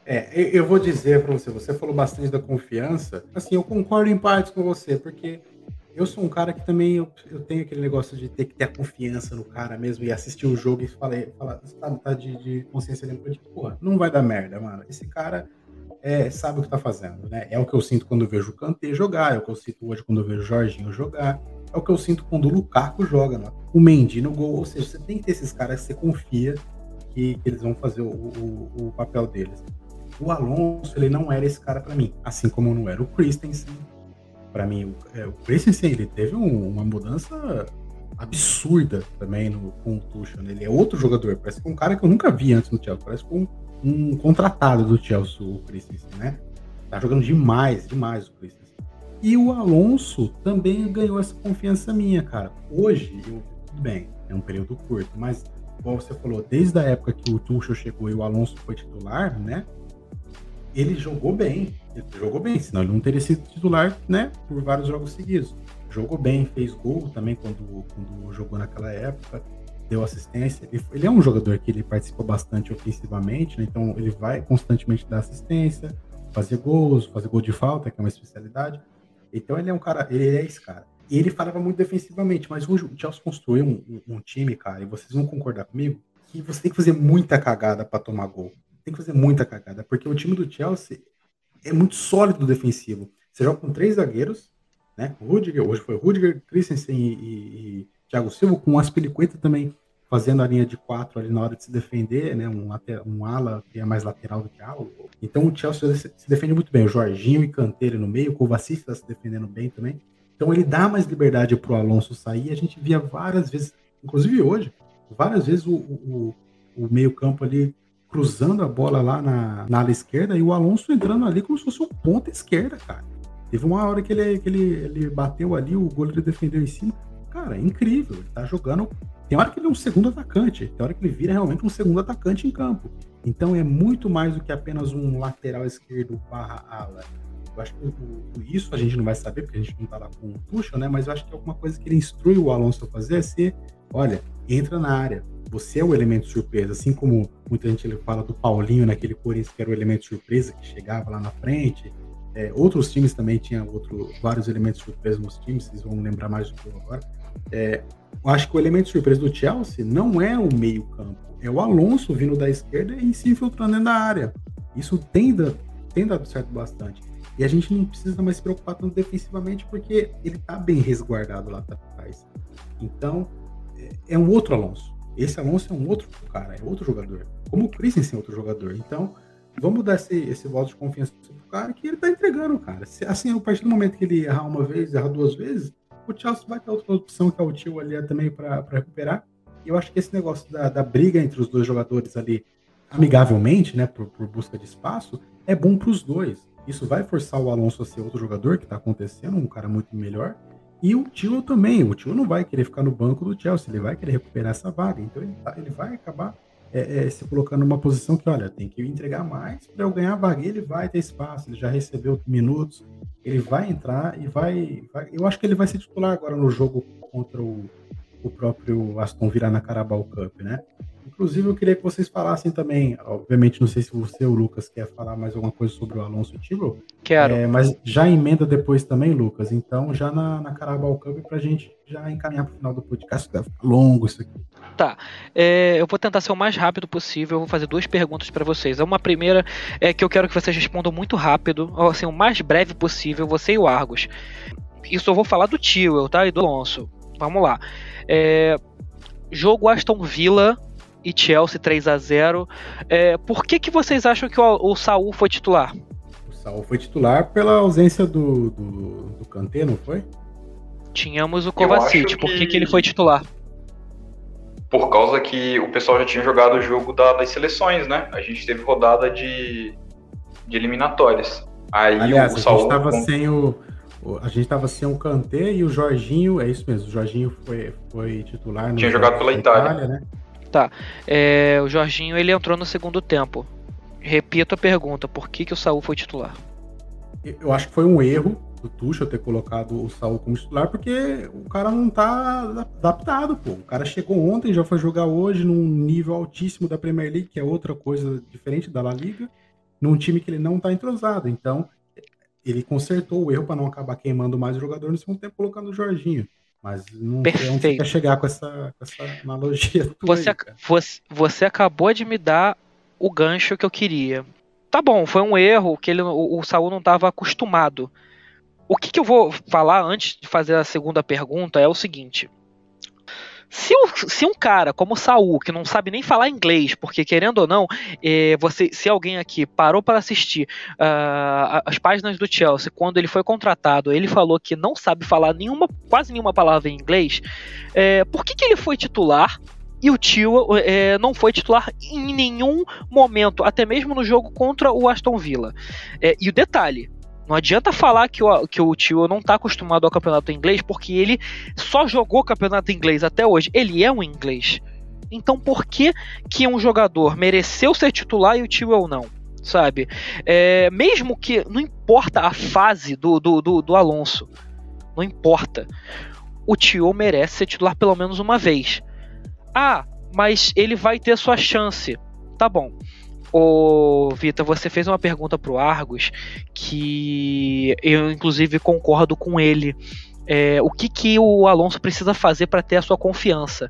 Speaker 1: É, eu vou dizer para você, você falou bastante da confiança. Assim, eu concordo em partes com você, porque eu sou um cara que também eu, eu tenho aquele negócio de ter que ter a confiança no cara mesmo e assistir o jogo e falei, falar, tá, tá de, de consciência limpa de, porra, não vai dar merda, mano. Esse cara é, sabe o que tá fazendo, né? É o que eu sinto quando eu vejo o Kanté jogar, é o que eu sinto hoje quando eu vejo o Jorginho jogar, é o que eu sinto quando o Lukaku joga, né? o Mendy no gol. Ou seja, você tem que ter esses caras que você confia que, eles vão fazer o, o, o, papel deles. O Alonso, ele não era esse cara para mim, assim como não era o Christensen. Para mim, o, é, o Christensen, ele teve um, uma mudança absurda também no, com o Tuchel. Né? Ele é outro jogador, parece que é um cara que eu nunca vi antes no Chelsea, parece que um, um contratado do Chelsea, o Christensen, né? Tá jogando demais, demais o Christensen. E o Alonso também ganhou essa confiança minha, cara. Hoje, eu, tudo bem, é um período curto, mas, como você falou, desde a época que o Tuchel chegou e o Alonso foi titular, né? Ele jogou bem, ele jogou bem, senão ele não teria sido titular, né? Por vários jogos seguidos. Jogou bem, fez gol também quando, quando jogou naquela época, deu assistência. Ele, ele é um jogador que ele participa bastante ofensivamente, né? então ele vai constantemente dar assistência, fazer gols, fazer gol de falta, que é uma especialidade. Então ele é um cara, ele é esse cara. E ele falava muito defensivamente, mas o Chelsea construiu um, um, time, cara, e vocês vão concordar comigo, que você tem que fazer muita cagada para tomar gol. Tem que fazer muita cagada, porque o time do Chelsea é muito sólido defensivo. Você joga com três zagueiros, né? Rudiger, hoje foi Rudiger, Christensen e, e Thiago Silva, com o Aspilicueta também fazendo a linha de quatro ali na hora de se defender, né? Um, um ala que é mais lateral do que ala. Então o Chelsea se defende muito bem. O Jorginho e Canteiro no meio, o Kovacic está se defendendo bem também. Então ele dá mais liberdade para o Alonso sair. A gente via várias vezes, inclusive hoje, várias vezes o, o, o meio-campo ali cruzando a bola lá na, na ala esquerda e o Alonso entrando ali como se fosse o ponta esquerda, cara. Teve uma hora que ele, que ele, ele bateu ali, o goleiro defendeu em cima. Cara, é incrível. Ele tá jogando tem hora que ele é um segundo atacante, tem hora que ele vira realmente um segundo atacante em campo. Então é muito mais do que apenas um lateral esquerdo barra ala. Eu acho que isso a gente não vai saber, porque a gente não tá lá com o Tuchel, né? Mas eu acho que alguma coisa que ele instrui o Alonso a fazer é ser, olha, entra na área. Você é o elemento surpresa, assim como muita gente fala do Paulinho naquele Corinthians que era o elemento surpresa, que chegava lá na frente. É, outros times também tinham outro, vários elementos surpresa nos times, vocês vão lembrar mais do que eu agora. É, eu acho que o elemento surpresa do Chelsea não é o meio-campo, é o Alonso vindo da esquerda e se infiltrando dentro da área. Isso tem, dado, tem dado certo bastante. E a gente não precisa mais se preocupar tanto defensivamente porque ele tá bem resguardado lá atrás. Então, é, é um outro Alonso. Esse Alonso é um outro cara, é outro jogador. Como o Christensen é outro jogador. Então, vamos dar esse, esse voto de confiança pro cara que ele tá entregando, cara. Assim, a partir do momento que ele errar uma vez, errar duas vezes, o Chelsea vai ter outra opção que é o tio ali também para recuperar. E eu acho que esse negócio da, da, briga entre os dois jogadores ali, amigavelmente, né, por, por busca de espaço, é bom para os dois. Isso vai forçar o Alonso a ser outro jogador que está acontecendo, um cara muito melhor. E o Tio também. O Tio não vai querer ficar no banco do Chelsea, ele vai querer recuperar essa vaga. Então ele, tá, ele vai acabar é, é, se colocando numa posição que, olha, tem que entregar mais para eu ganhar vaga. Ele vai ter espaço, ele já recebeu minutos, ele vai entrar e vai, vai, Eu acho que ele vai ser titular agora no jogo contra o, o próprio Aston Villa na Carabao Cup, né? Inclusive, eu queria que vocês falassem também, obviamente, não sei se você ou o Lucas quer falar mais alguma coisa sobre o Alonso Tibble.
Speaker 2: Quero.
Speaker 1: É, mas já emenda depois também, Lucas. Então, já na, na Carabao Cup, pra gente já encaminhar pro final do podcast. Deve ficar longo isso aqui.
Speaker 2: Tá. É, eu vou tentar ser o mais rápido possível. Eu vou fazer duas perguntas para vocês. Uma primeira é que eu quero que vocês respondam muito rápido, assim, o mais breve possível, você e o Argos. Isso eu vou falar do Tio, tá? E do Alonso vamos lá. É, jogo Aston Villa e Chelsea 3 a 0 é, Por que, que vocês acham que o, o Saul foi titular?
Speaker 1: O Saul foi titular pela ausência do, do, do Kanté, não foi?
Speaker 2: Tínhamos o Kovacic. Por que, que ele foi titular?
Speaker 3: Por causa que o pessoal já tinha jogado o jogo da, das seleções, né? A gente teve rodada de, de eliminatórias. Aí
Speaker 1: Aliás, o Saul. A gente tava sem o. A gente tava sem o Kanté e o Jorginho, é isso mesmo, o Jorginho foi, foi titular no
Speaker 3: Tinha jogado pela Itália. Itália né?
Speaker 2: Tá. É, o Jorginho ele entrou no segundo tempo. Repito a pergunta: por que, que o Saul foi titular?
Speaker 1: Eu acho que foi um erro do Tuchel ter colocado o Saul como titular, porque o cara não tá adaptado, pô. O cara chegou ontem, já foi jogar hoje num nível altíssimo da Premier League, que é outra coisa diferente da La Liga, num time que ele não tá entrosado. Então, ele consertou o erro para não acabar queimando mais o jogador no segundo tempo, colocando o Jorginho. Mas não sei onde quer chegar com essa, com essa analogia.
Speaker 2: Você, aí, você, você acabou de me dar o gancho que eu queria. Tá bom, foi um erro que ele, o, o Saul não estava acostumado. O que, que eu vou falar antes de fazer a segunda pergunta é o seguinte. Se, se, um cara como Saul, que não sabe nem falar inglês, porque querendo ou não, eh, você, se alguém aqui parou para assistir uh, as páginas do Chelsea quando ele foi contratado, ele falou que não sabe falar nenhuma, quase nenhuma palavra em inglês, eh, por que, que ele foi titular e o Tio é, não foi titular em nenhum momento, até mesmo no jogo contra o Aston Villa. É, e o detalhe, não adianta falar que o, que o tio não está acostumado ao campeonato inglês, porque ele só jogou campeonato inglês até hoje. Ele é um inglês. Então por que, que um jogador mereceu ser titular e o tio ou não? Sabe? É, mesmo que. Não importa a fase do, do, do, do Alonso. Não importa. O tio merece ser titular pelo menos uma vez. Ah, mas ele vai ter sua chance. Tá bom. Ô, Vitor, você fez uma pergunta pro Argos que eu, inclusive, concordo com ele. É, o que, que o Alonso precisa fazer para ter a sua confiança?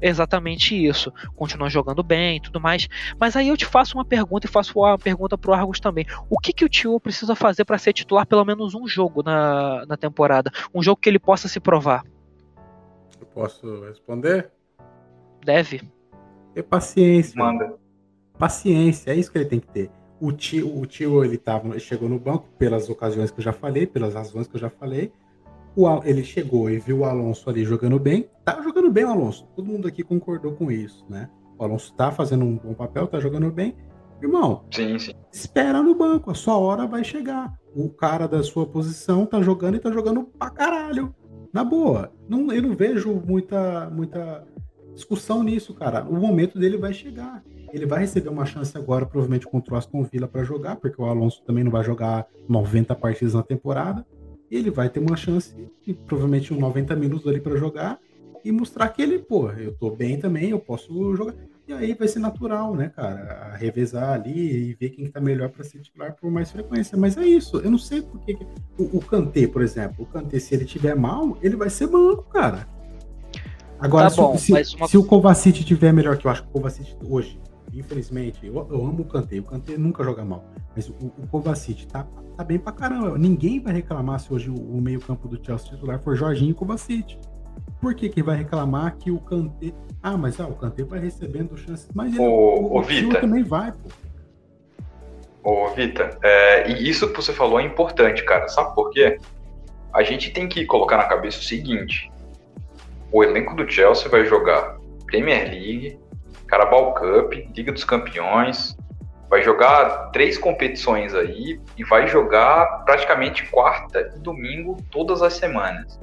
Speaker 2: exatamente isso. Continua jogando bem e tudo mais. Mas aí eu te faço uma pergunta e faço uma pergunta pro Argos também. O que, que o Tio precisa fazer para ser titular pelo menos um jogo na, na temporada? Um jogo que ele possa se provar?
Speaker 1: Eu posso responder?
Speaker 2: Deve.
Speaker 1: Ter paciência.
Speaker 3: Manda
Speaker 1: paciência, é isso que ele tem que ter. O tio, o tio ele, tava, ele chegou no banco pelas ocasiões que eu já falei, pelas razões que eu já falei. O, ele chegou e viu o Alonso ali jogando bem. Tá jogando bem o Alonso. Todo mundo aqui concordou com isso, né? O Alonso tá fazendo um bom papel, tá jogando bem. Irmão,
Speaker 3: sim, sim.
Speaker 1: espera no banco, a sua hora vai chegar. O cara da sua posição tá jogando e tá jogando pra caralho. Na boa. Não, eu não vejo muita, muita discussão nisso, cara. O momento dele vai chegar. Ele vai receber uma chance agora, provavelmente contra o Aston Villa para jogar, porque o Alonso também não vai jogar 90 partidas na temporada. E ele vai ter uma chance, provavelmente uns 90 minutos ali para jogar e mostrar que ele, pô, eu tô bem também, eu posso jogar. E aí vai ser natural, né, cara, revezar ali e ver quem tá melhor para ser titular por mais frequência. Mas é isso, eu não sei por que. O, o Kanté, por exemplo, o Kanté, se ele tiver mal, ele vai ser banco, cara. Agora, tá bom, se, se, uma... se, o Kovacic tiver melhor, que eu acho que o Kovacic hoje infelizmente, eu, eu amo o Kanté, o Kanté nunca joga mal, mas o, o Kovacic tá, tá bem pra caramba. Ninguém vai reclamar se hoje o, o meio-campo do Chelsea titular for Jorginho e Kovacic. Por que que vai reclamar que o Kanté. Ah, mas ah, o Kanté vai recebendo chances, mas ele,
Speaker 3: o, o, o
Speaker 1: também vai, pô.
Speaker 3: Ô, Vita, é, e isso que você falou é importante, cara. Sabe por quê? A gente tem que colocar na cabeça o seguinte: o elenco do Chelsea vai jogar Premier League, Carabao Cup, Liga dos Campeões, vai jogar três competições aí e vai jogar praticamente quarta e domingo todas as semanas.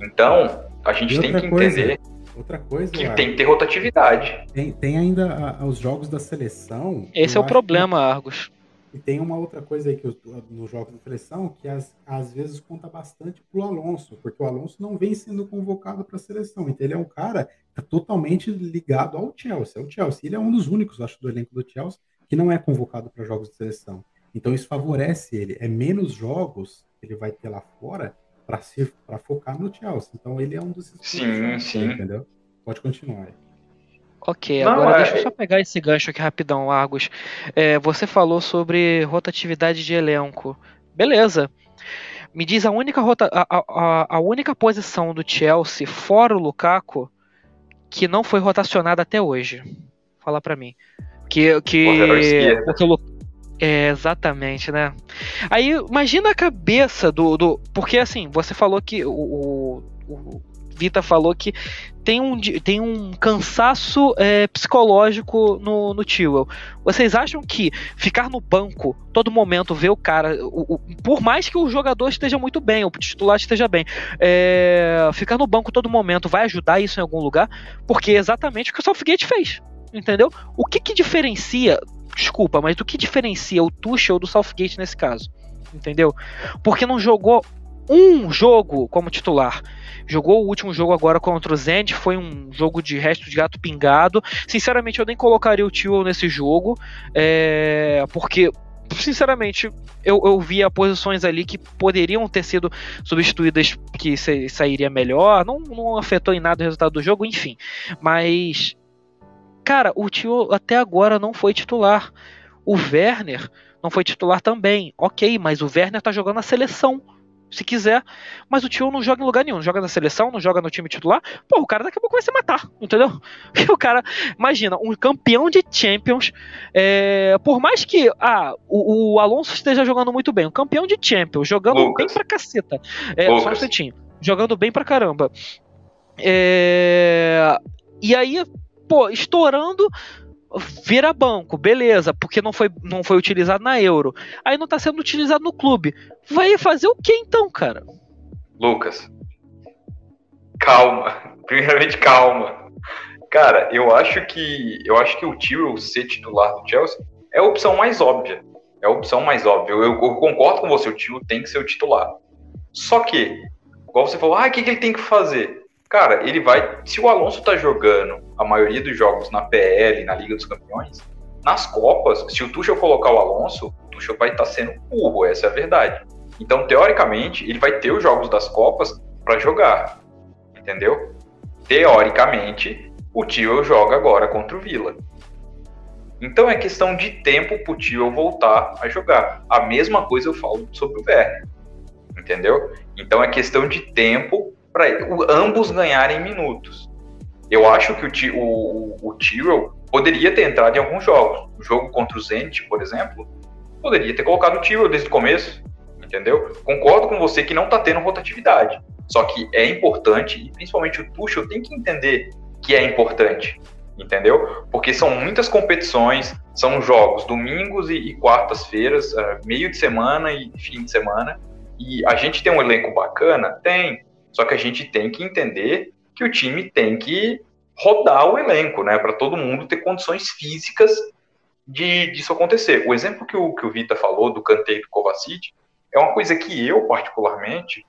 Speaker 3: Então, a gente tem que coisa, entender
Speaker 1: outra coisa,
Speaker 3: que tem que ter rotatividade.
Speaker 1: Tem, tem ainda a, os jogos da seleção.
Speaker 2: Esse é o problema, que... Argos.
Speaker 1: E tem uma outra coisa aí que no jogo da seleção que às, às vezes conta bastante pro Alonso, porque o Alonso não vem sendo convocado para a seleção. Então ele é um cara que tá totalmente ligado ao Chelsea. É o Chelsea. Ele é um dos únicos, acho, do elenco do Chelsea que não é convocado para jogos de seleção. Então isso favorece ele. É menos jogos que ele vai ter lá fora para para focar no Chelsea. Então ele é um dos
Speaker 3: sim, sim.
Speaker 1: entendeu? Pode continuar. Aí.
Speaker 2: Ok, Não, agora é... deixa eu só pegar esse gancho aqui rapidão, Argos. É, você falou sobre rotatividade de elenco. Beleza. Me diz a única, rota, a, a, a única posição do Chelsea, fora o Lukaku, que não foi rotacionada até hoje. Fala para mim. Que, que, porque o, é, exatamente, né? Aí, imagina a cabeça do. do porque assim, você falou que o, o, o Vita falou que tem um, tem um cansaço é, psicológico no, no Tewell. Vocês acham que ficar no banco todo momento, ver o cara, o, o, por mais que o jogador esteja muito bem, o titular esteja bem, é, ficar no banco todo momento vai ajudar isso em algum lugar? Porque é exatamente o que o Southgate fez. Entendeu? O que, que diferencia desculpa, mas o que diferencia o Tuchel do Southgate nesse caso? Entendeu? Porque não jogou um jogo como titular. Jogou o último jogo agora contra o Zenit, foi um jogo de resto de gato pingado. Sinceramente, eu nem colocaria o Tio nesse jogo, é, porque sinceramente, eu, eu via posições ali que poderiam ter sido substituídas que sairia melhor. Não, não afetou em nada o resultado do jogo, enfim. Mas, cara, o Tio até agora não foi titular. O Werner não foi titular também. Ok, mas o Werner tá jogando na seleção se quiser, mas o tio não joga em lugar nenhum, não joga na seleção, não joga no time titular. Pô, o cara daqui a pouco vai se matar, entendeu? E o cara, imagina, um campeão de Champions, é, por mais que ah, o, o, Alonso esteja jogando muito bem, um campeão de Champions, jogando Lucas. bem pra caceta. É, só um instantinho, jogando bem pra caramba. É, e aí, pô, estourando vira banco, beleza, porque não foi, não foi utilizado na Euro. Aí não tá sendo utilizado no clube. Vai fazer o que então, cara?
Speaker 3: Lucas, calma. Primeiramente, calma. Cara, eu acho que eu acho que o Tyrell ser titular do Chelsea é a opção mais óbvia. É a opção mais óbvia. Eu, eu concordo com você, o Tyrell tem que ser o titular. Só que, igual você falou, ah, o que, que ele tem que fazer? Cara, ele vai. Se o Alonso tá jogando a maioria dos jogos na PL, na Liga dos Campeões, nas Copas, se o Tuchel colocar o Alonso, o Tuchel vai estar tá sendo burro, essa é a verdade. Então, teoricamente, ele vai ter os jogos das Copas para jogar. Entendeu? Teoricamente, o Tio joga agora contra o Vila. Então é questão de tempo pro Tio voltar a jogar. A mesma coisa eu falo sobre o Werner. Entendeu? Então é questão de tempo para ambos ganharem minutos. Eu acho que o, o, o Tyrell poderia ter entrado em alguns jogos. O jogo contra o Zenit, por exemplo, poderia ter colocado o Tyrell desde o começo, entendeu? Concordo com você que não está tendo rotatividade. Só que é importante, e principalmente o Tuchel tem que entender que é importante, entendeu? Porque são muitas competições, são jogos domingos e, e quartas-feiras, uh, meio de semana e fim de semana, e a gente tem um elenco bacana? Tem. Só que a gente tem que entender que o time tem que rodar o elenco, né? Para todo mundo ter condições físicas de disso acontecer. O exemplo que o, que o Vita falou do canteiro do Kovacic é uma coisa que eu, particularmente,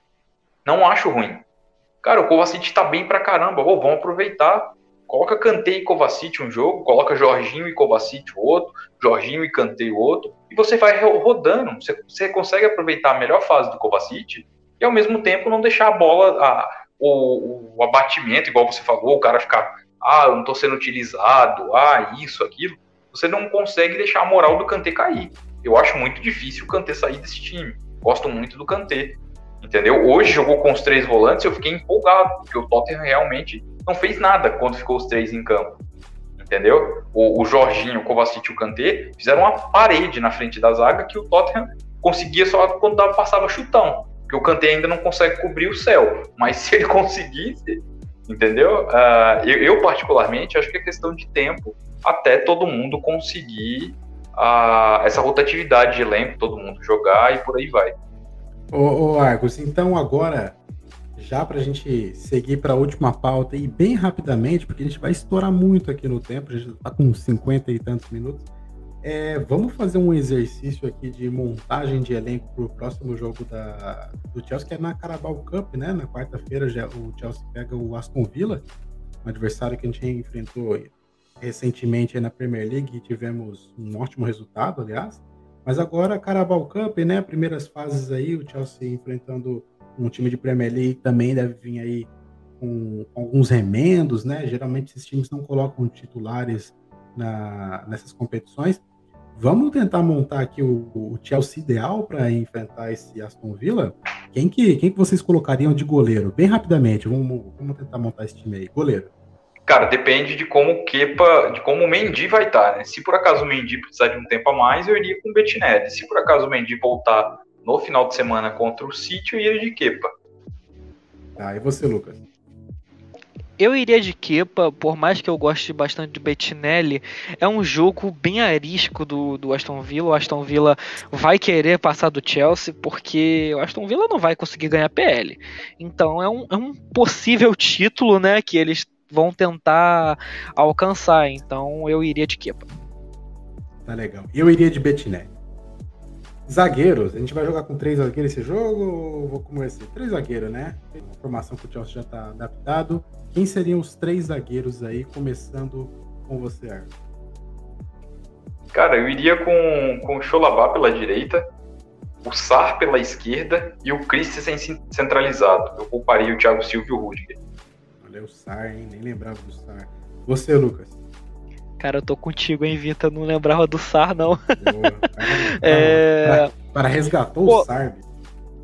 Speaker 3: não acho ruim. Cara, o Kovacic tá bem pra caramba. Vamos aproveitar. Coloca Kanté e Kovacic um jogo, coloca Jorginho e Kovacic o outro, Jorginho e Kanté o outro, e você vai rodando. Você, você consegue aproveitar a melhor fase do Kovacic e ao mesmo tempo não deixar a bola, a, o, o, abatimento, igual você falou, o cara ficar, ah, eu não estou sendo utilizado, ah, isso, aquilo. Você não consegue deixar a moral do Kanté cair. Eu acho muito difícil o Kanté sair desse time. Gosto muito do Kanté. Entendeu? Hoje jogou com os três volantes, eu fiquei empolgado, porque o Tottenham realmente não fez nada quando ficou os três em campo. Entendeu? O, o Jorginho, o Kovacic e o Kanté fizeram uma parede na frente da zaga que o Tottenham conseguia só quando passava chutão porque o Kanté ainda não consegue cobrir o céu, mas se ele conseguisse, entendeu? Uh, eu, eu, particularmente, acho que é questão de tempo até todo mundo conseguir uh, essa rotatividade de elenco, todo mundo jogar e por aí vai.
Speaker 1: Ô, ô Argos, então agora, já para a gente seguir para a última pauta e bem rapidamente, porque a gente vai estourar muito aqui no tempo, a gente está com 50 e tantos minutos. É, vamos fazer um exercício aqui de montagem de elenco para o próximo jogo da, do Chelsea, que é na Carabao Cup, né? Na quarta-feira o Chelsea pega o Aston Villa, um adversário que a gente enfrentou recentemente na Premier League e tivemos um ótimo resultado, aliás. Mas agora a Carabao Cup, né? Primeiras fases aí, o Chelsea enfrentando um time de Premier League também deve vir aí com, com alguns remendos, né? Geralmente esses times não colocam titulares na, nessas competições. Vamos tentar montar aqui o, o Chelsea ideal para enfrentar esse Aston Villa? Quem que, quem que vocês colocariam de goleiro? Bem rapidamente, vamos, vamos tentar montar esse time aí. Goleiro.
Speaker 3: Cara, depende de como o Kepa, de como o Mendy vai estar, né? Se por acaso o Mendy precisar de um tempo a mais, eu iria com o Bettinelli. Se por acaso o Mendy voltar no final de semana contra o City, eu iria de Kepa.
Speaker 1: Tá, e você, Lucas?
Speaker 2: Eu iria de Kepa, por mais que eu goste bastante de Bettinelli, é um jogo bem arisco do, do Aston Villa. O Aston Villa vai querer passar do Chelsea, porque o Aston Villa não vai conseguir ganhar PL. Então é um, é um possível título né, que eles vão tentar alcançar. Então eu iria de Kepa.
Speaker 1: Tá legal. Eu iria de Bettinelli. Zagueiros, a gente vai jogar com três zagueiros esse jogo ou vou começar? Três zagueiros, né? A formação que o Chelsea já tá adaptado. Quem seriam os três zagueiros aí, começando com você, Arthur?
Speaker 3: Cara, eu iria com, com o Cholabá pela direita, o Sar pela esquerda e o Christensen centralizado. Eu pouparia o Thiago Silva e o Rudiger.
Speaker 1: Olha o Sar, hein? Nem lembrava do Sar. Você, Lucas?
Speaker 2: Cara, eu tô contigo, hein, Vita? Não lembrava do Sar, não.
Speaker 1: Boa, cara, é... para, resgatou Pô, o Sar,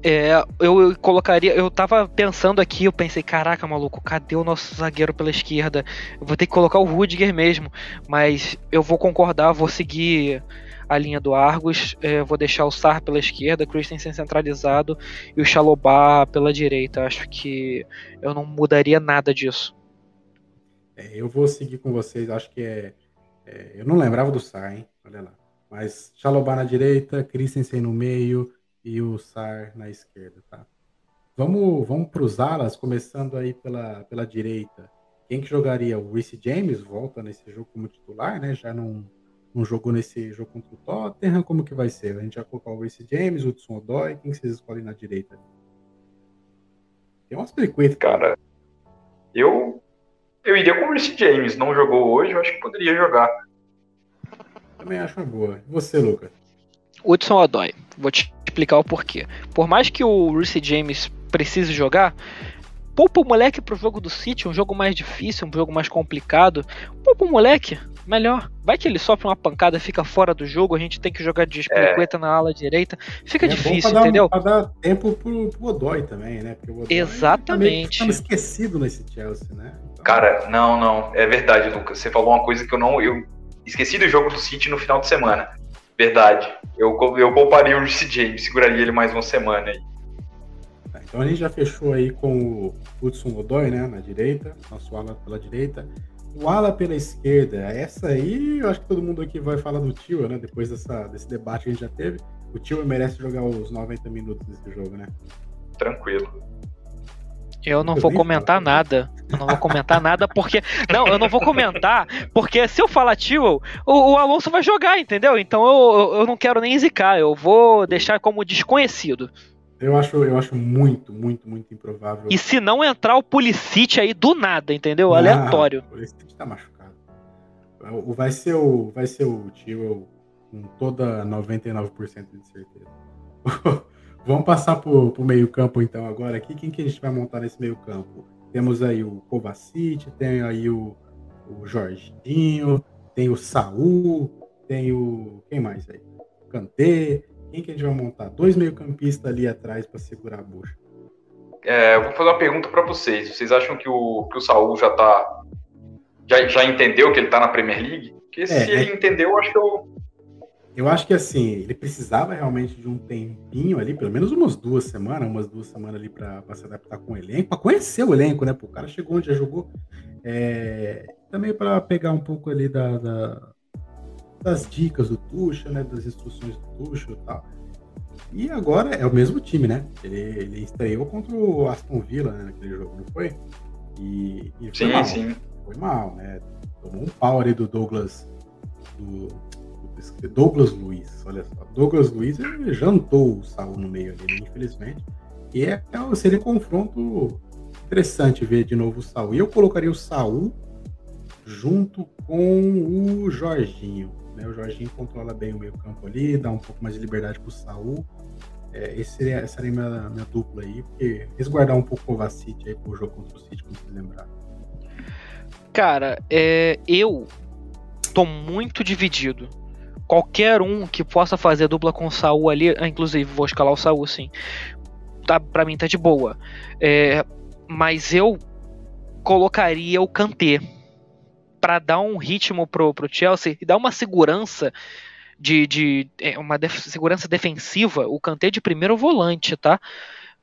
Speaker 2: é, eu, eu, colocaria. Eu tava pensando aqui, eu pensei, caraca, maluco, cadê o nosso zagueiro pela esquerda? Eu vou ter que colocar o Rudiger mesmo. Mas eu vou concordar, vou seguir a linha do Argos. É, vou deixar o Sar pela esquerda, Christensen centralizado e o Chalobah pela direita. Acho que eu não mudaria nada disso.
Speaker 1: É, eu vou seguir com vocês, acho que é é, eu não lembrava do Sar, hein? Olha lá. Mas Xalobá na direita, Christensen no meio e o Sar na esquerda, tá? Vamos, vamos alas, começando aí pela, pela direita. Quem que jogaria? O Reece James volta nesse jogo como titular, né? Já não, não jogou nesse jogo contra o Tottenham. Como que vai ser? A gente vai colocar o Reece James, o Hudson Odoi. Quem que vocês escolhem na direita? Tem umas periquetas.
Speaker 3: Cara, eu eu iria com o Reece James. Não jogou hoje, eu acho que poderia jogar.
Speaker 1: Também acho uma boa. E você, Lucas?
Speaker 2: Hudson Odoi. Vou te explicar o porquê. Por mais que o Reece James precise jogar, poupa o moleque pro jogo do City, um jogo mais difícil, um jogo mais complicado. Poupa o moleque, melhor. Vai que ele sofre uma pancada, fica fora do jogo, a gente tem que jogar de espliqueta é. na ala direita. Fica é difícil,
Speaker 1: pra
Speaker 2: entendeu?
Speaker 1: Dar, pra dar tempo pro, pro Godoy também, né?
Speaker 2: Porque o Godoy Exatamente.
Speaker 1: Tá esquecido nesse Chelsea, né?
Speaker 3: Cara, não, não. É verdade, Lucas. Você falou uma coisa que eu não. Eu esqueci do jogo do City no final de semana. Verdade. Eu, eu pouparia o Reece James, seguraria ele mais uma semana aí.
Speaker 1: Tá, então a gente já fechou aí com o Hudson Odoi, né? Na direita, nosso ala pela direita. O ala pela esquerda, essa aí eu acho que todo mundo aqui vai falar do Tio, né? Depois dessa, desse debate que a gente já teve. O Tio merece jogar os 90 minutos desse jogo, né?
Speaker 3: Tranquilo.
Speaker 2: Eu não vou comentar nada. Eu não vou comentar nada porque. Não, eu não vou comentar porque se eu falar tio, o, o Alonso vai jogar, entendeu? Então eu, eu não quero nem zicar. Eu vou deixar como desconhecido.
Speaker 1: Eu acho, eu acho muito, muito, muito improvável.
Speaker 2: E se não entrar o Policite aí do nada, entendeu? Ah, Aleatório.
Speaker 1: O Policite tá machucado. Vai ser o, vai ser o tio com toda 99% de certeza. Vamos passar para o meio-campo então agora aqui. Quem que a gente vai montar nesse meio-campo? Temos aí o Kovacic, tem aí o, o Jorginho, tem o Saul, tem o. Quem mais aí? O Kanté. Quem que a gente vai montar? Dois meio-campistas ali atrás para segurar a bucha.
Speaker 3: É, eu vou fazer uma pergunta para vocês. Vocês acham que o, que o Saul já tá. Já, já entendeu que ele tá na Premier League? Porque é, se ele é... entendeu, eu acho que eu,
Speaker 1: eu acho que assim, ele precisava realmente de um tempinho ali, pelo menos umas duas semanas, umas duas semanas ali para se adaptar com o elenco, para conhecer o elenco, né? Pô, o cara chegou onde já jogou. É, também para pegar um pouco ali da, da, das dicas do Tuxa, né? Das instruções do Tuxa e tal. E agora é o mesmo time, né? Ele, ele estreou contra o Aston Villa né, naquele jogo, não foi? E, e foi
Speaker 3: sim,
Speaker 1: mal.
Speaker 3: sim.
Speaker 1: Foi mal, né? Tomou um pau ali do Douglas, do, Douglas Luiz, olha só. Douglas Luiz jantou o Saul no meio ali, infelizmente. E é, é, seria um confronto interessante ver de novo o Saul. E eu colocaria o Saul junto com o Jorginho. Né? O Jorginho controla bem o meio campo ali, dá um pouco mais de liberdade para o Saul. É, esse seria, essa seria minha, minha dupla aí, porque resguardar um pouco o Kovacic aí pro jogo contra o City, como vocês lembraram.
Speaker 2: Cara, é, eu tô muito dividido qualquer um que possa fazer dupla com o Saul ali, ah, inclusive vou escalar o Saul sim. tá, pra mim tá de boa. É, mas eu colocaria o Kanté para dar um ritmo pro, pro Chelsea e dar uma segurança de, de é, uma def segurança defensiva, o Kanté de primeiro volante, tá?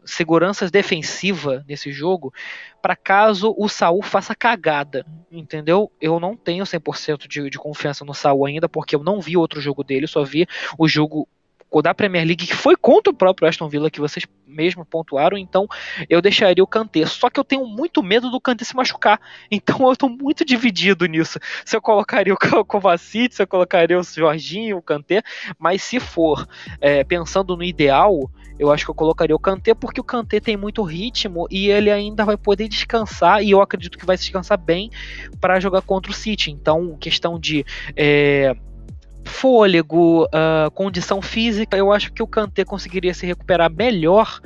Speaker 2: Segurança defensiva nesse jogo, para caso o Saul faça cagada, entendeu? Eu não tenho 100% de, de confiança no Saul ainda, porque eu não vi outro jogo dele, só vi o jogo da Premier League, que foi contra o próprio Aston Villa, que vocês mesmo pontuaram, então eu deixaria o Kanté. Só que eu tenho muito medo do Kanté se machucar, então eu tô muito dividido nisso. Se eu colocaria o Kovacic, se eu colocaria o Jorginho, o Kanté, mas se for é, pensando no ideal, eu acho que eu colocaria o Kanté, porque o Kanté tem muito ritmo e ele ainda vai poder descansar, e eu acredito que vai descansar bem para jogar contra o City. Então, questão de... É, fôlego, uh, condição física, eu acho que o Kanté conseguiria se recuperar melhor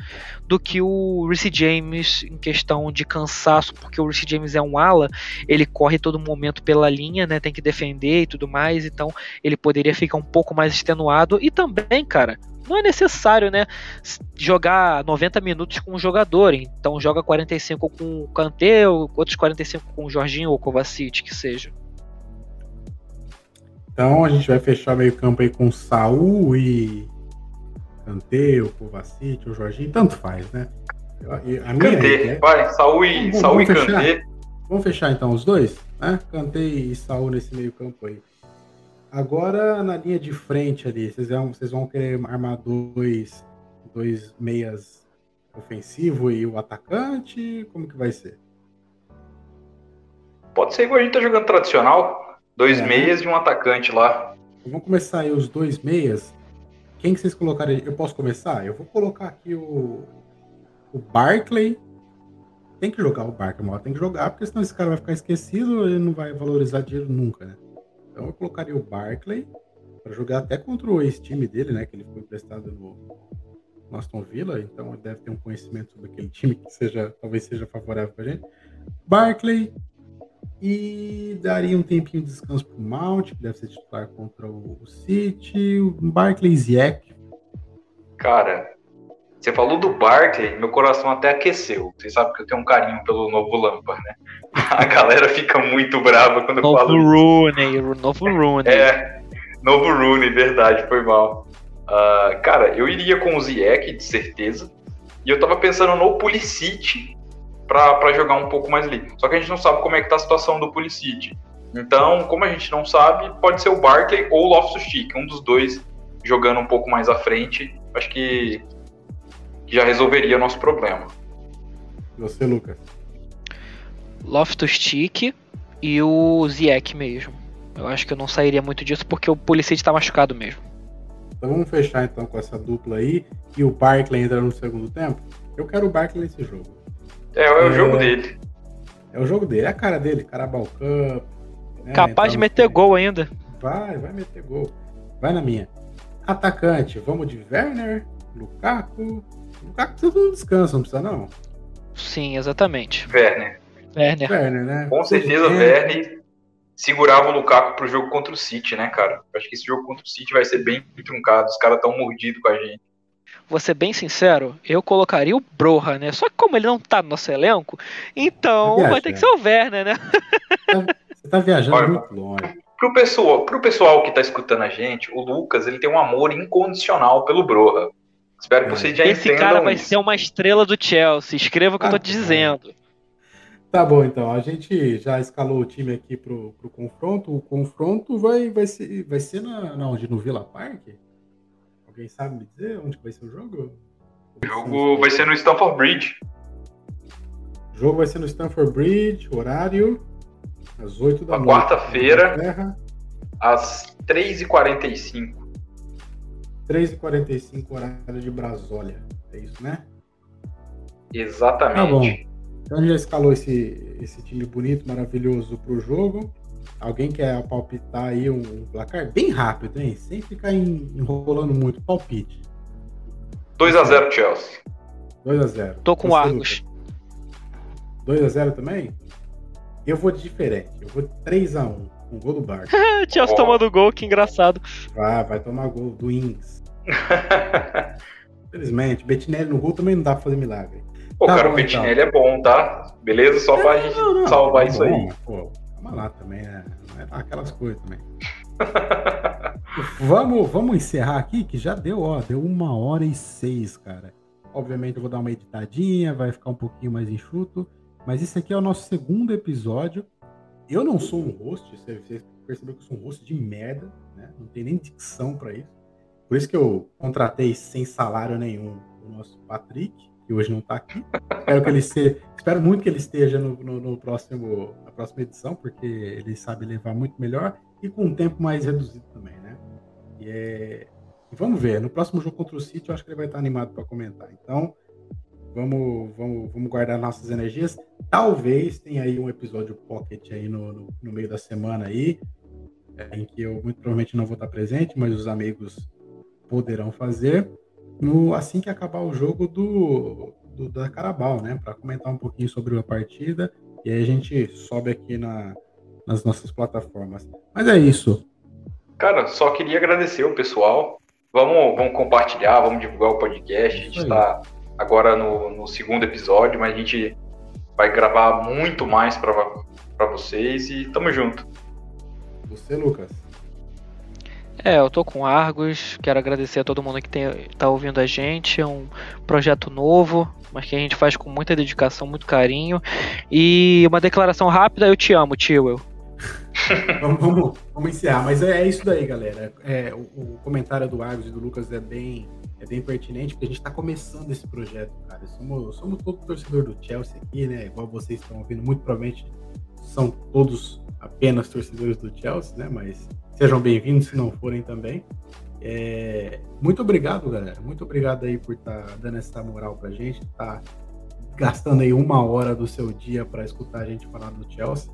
Speaker 2: do que o Reece James em questão de cansaço, porque o Reece James é um ala, ele corre todo momento pela linha, né, tem que defender e tudo mais, então ele poderia ficar um pouco mais extenuado e também, cara, não é necessário, né, jogar 90 minutos com um jogador, então joga 45 com o Kanté, outros 45 com o Jorginho ou Kovacic, que seja.
Speaker 1: Então a gente vai fechar meio campo aí com Saul e Kanté, o Kovacic, o Jorginho, tanto faz, né?
Speaker 3: A minha Kanté, é... vai, Saul e, vamos, Saul vamos e Kanté.
Speaker 1: Vamos fechar então os dois, né? Kanté e Saul nesse meio campo aí. Agora na linha de frente ali, vocês vão, vocês vão querer armar dois, dois meias ofensivo e o atacante? Como que vai ser?
Speaker 3: Pode ser igual a gente tá jogando tradicional. Dois é. meias e um atacante lá.
Speaker 1: Vamos começar aí os dois meias. Quem que vocês colocarem? Eu posso começar? Eu vou colocar aqui o, o Barclay. Tem que jogar o Barclay, mas tem que jogar, porque senão esse cara vai ficar esquecido ele não vai valorizar dinheiro nunca, né? Então eu colocaria o Barclay para jogar até contra o ex-time dele, né? Que ele foi emprestado no, no Aston Villa, então ele deve ter um conhecimento sobre aquele time que seja, talvez seja favorável pra gente. Barclay, e daria um tempinho de descanso para o Mount, que deve ser titular contra o City, o Barclay Ziyech.
Speaker 3: Cara, você falou do Barkley, meu coração até aqueceu. Você sabe que eu tenho um carinho pelo novo Lampard, né? A galera fica muito brava quando
Speaker 2: novo
Speaker 3: eu falo.
Speaker 2: Rooney, novo Rooney.
Speaker 3: É, novo Rooney, verdade, foi mal. Uh, cara, eu iria com o Ziyech, de certeza. E eu tava pensando no Pulisic para jogar um pouco mais ali. Só que a gente não sabe como é que tá a situação do Pulisic. Então, como a gente não sabe, pode ser o Barkley ou o Loftus-Cheek, um dos dois jogando um pouco mais à frente. Acho que já resolveria o nosso problema.
Speaker 1: Você, Lucas?
Speaker 2: Loftus-Cheek e o Ziyech mesmo. Eu acho que eu não sairia muito disso porque o Pulisic tá machucado mesmo.
Speaker 1: Então vamos fechar então com essa dupla aí e o Barkley entra no segundo tempo. Eu quero o Barkley nesse jogo.
Speaker 3: É, é o é, jogo dele.
Speaker 1: É o jogo dele, é a cara dele, Carabao Cup.
Speaker 2: Né? Capaz então, de meter gol ainda.
Speaker 1: Vai, vai meter gol. Vai na minha. Atacante, vamos de Werner, Lukaku. Lukaku precisa de um descanso, não precisa não?
Speaker 2: Sim, exatamente.
Speaker 3: Werner.
Speaker 2: Werner.
Speaker 1: Werner, né?
Speaker 3: Com certeza, Werner segurava o Lukaku pro jogo contra o City, né, cara? Acho que esse jogo contra o City vai ser bem truncado. Os caras tão mordidos com a gente
Speaker 2: vou ser bem sincero, eu colocaria o Broha, né? Só que como ele não tá no nosso elenco, então tá vai ter que ser o Werner, né?
Speaker 1: Você tá viajando Olha, muito longe.
Speaker 3: Pro pessoal, pro pessoal que tá escutando a gente, o Lucas, ele tem um amor incondicional pelo Broha. Espero que vocês já
Speaker 2: Esse
Speaker 3: entendam
Speaker 2: cara vai isso. ser uma estrela do Chelsea. Escreva o que ah, eu tô te dizendo.
Speaker 1: Tá bom, então. A gente já escalou o time aqui pro, pro confronto. O confronto vai, vai ser, vai ser na, na onde? No Villa Park? Alguém sabe me dizer onde vai ser o jogo?
Speaker 3: O jogo vai ser no Stamford Bridge.
Speaker 1: O jogo vai ser no Stamford Bridge, horário às 8 da
Speaker 3: noite. Quarta-feira, às 3h45.
Speaker 1: 3h45, horário de Brasólia. É isso, né?
Speaker 3: Exatamente.
Speaker 1: Tá bom. Então a gente já escalou esse, esse time bonito, maravilhoso pro jogo. Alguém quer palpitar aí um placar bem rápido, hein? Sem ficar enrolando muito. Palpite.
Speaker 3: 2x0 Chelsea.
Speaker 1: 2x0.
Speaker 2: Tô com Argos.
Speaker 1: 2x0 também? Eu vou de diferente. Eu vou de 3x1. Um gol do Barca.
Speaker 2: Chelsea oh. tomando gol, que engraçado.
Speaker 1: Vai, vai tomar gol do Ings. Infelizmente, Bettinelli no gol também não dá pra fazer milagre.
Speaker 3: Pô, tá cara, bom, o Bettinelli então. é bom, tá? Beleza? Só é, pra gente não, não, salvar é isso bom, aí.
Speaker 1: Pô, lá também, né? É aquelas coisas também. vamos, vamos encerrar aqui, que já deu, ó, deu uma hora e seis, cara. Obviamente eu vou dar uma editadinha, vai ficar um pouquinho mais enxuto. Mas esse aqui é o nosso segundo episódio. Eu não sou um host, você percebeu que eu sou um host de merda, né? Não tem nem dicção para isso. Por isso que eu contratei sem salário nenhum o nosso Patrick, que hoje não está aqui. Espero que ele se... espero muito que ele esteja no, no, no, próximo, na próxima edição, porque ele sabe levar muito melhor e com um tempo mais reduzido também, né? E é... vamos ver. No próximo jogo contra o City, eu acho que ele vai estar animado para comentar. Então, vamos, vamos, vamos guardar nossas energias. Talvez tenha aí um episódio pocket aí no, no, no meio da semana aí, é, em que eu muito provavelmente não vou estar presente, mas os amigos poderão fazer no, assim que acabar o jogo do, do da Carabao, né? Para comentar um pouquinho sobre a partida e aí a gente sobe aqui na, nas nossas plataformas. Mas é isso.
Speaker 3: Cara, só queria agradecer o pessoal. Vamos, vamos compartilhar, vamos divulgar o podcast. A gente está agora no, no segundo episódio, mas a gente vai gravar muito mais para vocês e tamo junto.
Speaker 1: Você, Lucas?
Speaker 2: É, eu tô com Argos, quero agradecer a todo mundo que tem, tá ouvindo a gente, é um projeto novo, mas que a gente faz com muita dedicação, muito carinho. E uma declaração rápida, eu te amo, tio.
Speaker 1: vamos, vamos, vamos, encerrar, mas é, é isso daí, galera. É, o, o, comentário do Argos e do Lucas é bem, é bem pertinente, porque a gente está começando esse projeto, cara. Somos, somos todo torcedor do Chelsea aqui, né? Igual vocês estão ouvindo, muito provavelmente são todos apenas torcedores do Chelsea, né? Mas sejam bem-vindos se não forem também. É, muito obrigado, galera. Muito obrigado aí por estar tá dando essa moral pra gente, tá gastando aí uma hora do seu dia para escutar a gente falar do Chelsea.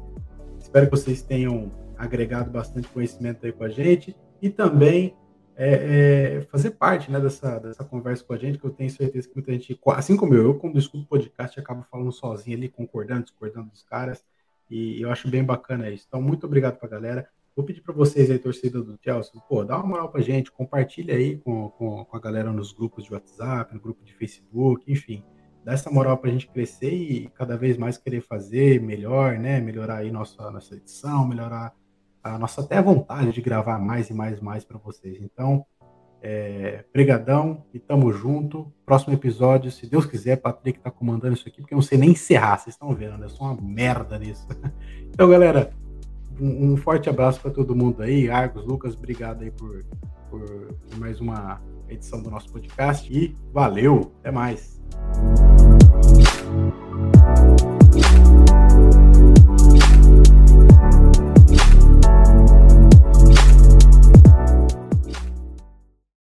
Speaker 1: Espero que vocês tenham agregado bastante conhecimento aí com a gente e também é, é, fazer parte né, dessa, dessa conversa com a gente, que eu tenho certeza que muita gente, assim como eu, eu quando escuto podcast, acabo falando sozinho ali, concordando, discordando dos caras, e eu acho bem bacana isso. Então, muito obrigado pra galera. Vou pedir para vocês aí, torcida do Chelsea, pô, dá uma moral pra gente, compartilha aí com, com, com, a galera nos grupos de WhatsApp, no grupo de Facebook, enfim. Dá essa moral pra gente crescer e cada vez mais querer fazer melhor, né? Melhorar aí nossa, nossa edição, melhorar a nossa até vontade de gravar mais e mais e mais para vocês. Então, é, brigadão e tamo junto. Próximo episódio, se Deus quiser, Patrick tá comandando isso aqui, porque eu não sei nem encerrar, vocês estão vendo, né? Eu sou uma merda nisso. então, galera, um, um forte abraço para todo mundo aí. Argos, Lucas, obrigado aí por, por, por mais uma edição do nosso podcast. E valeu, até mais.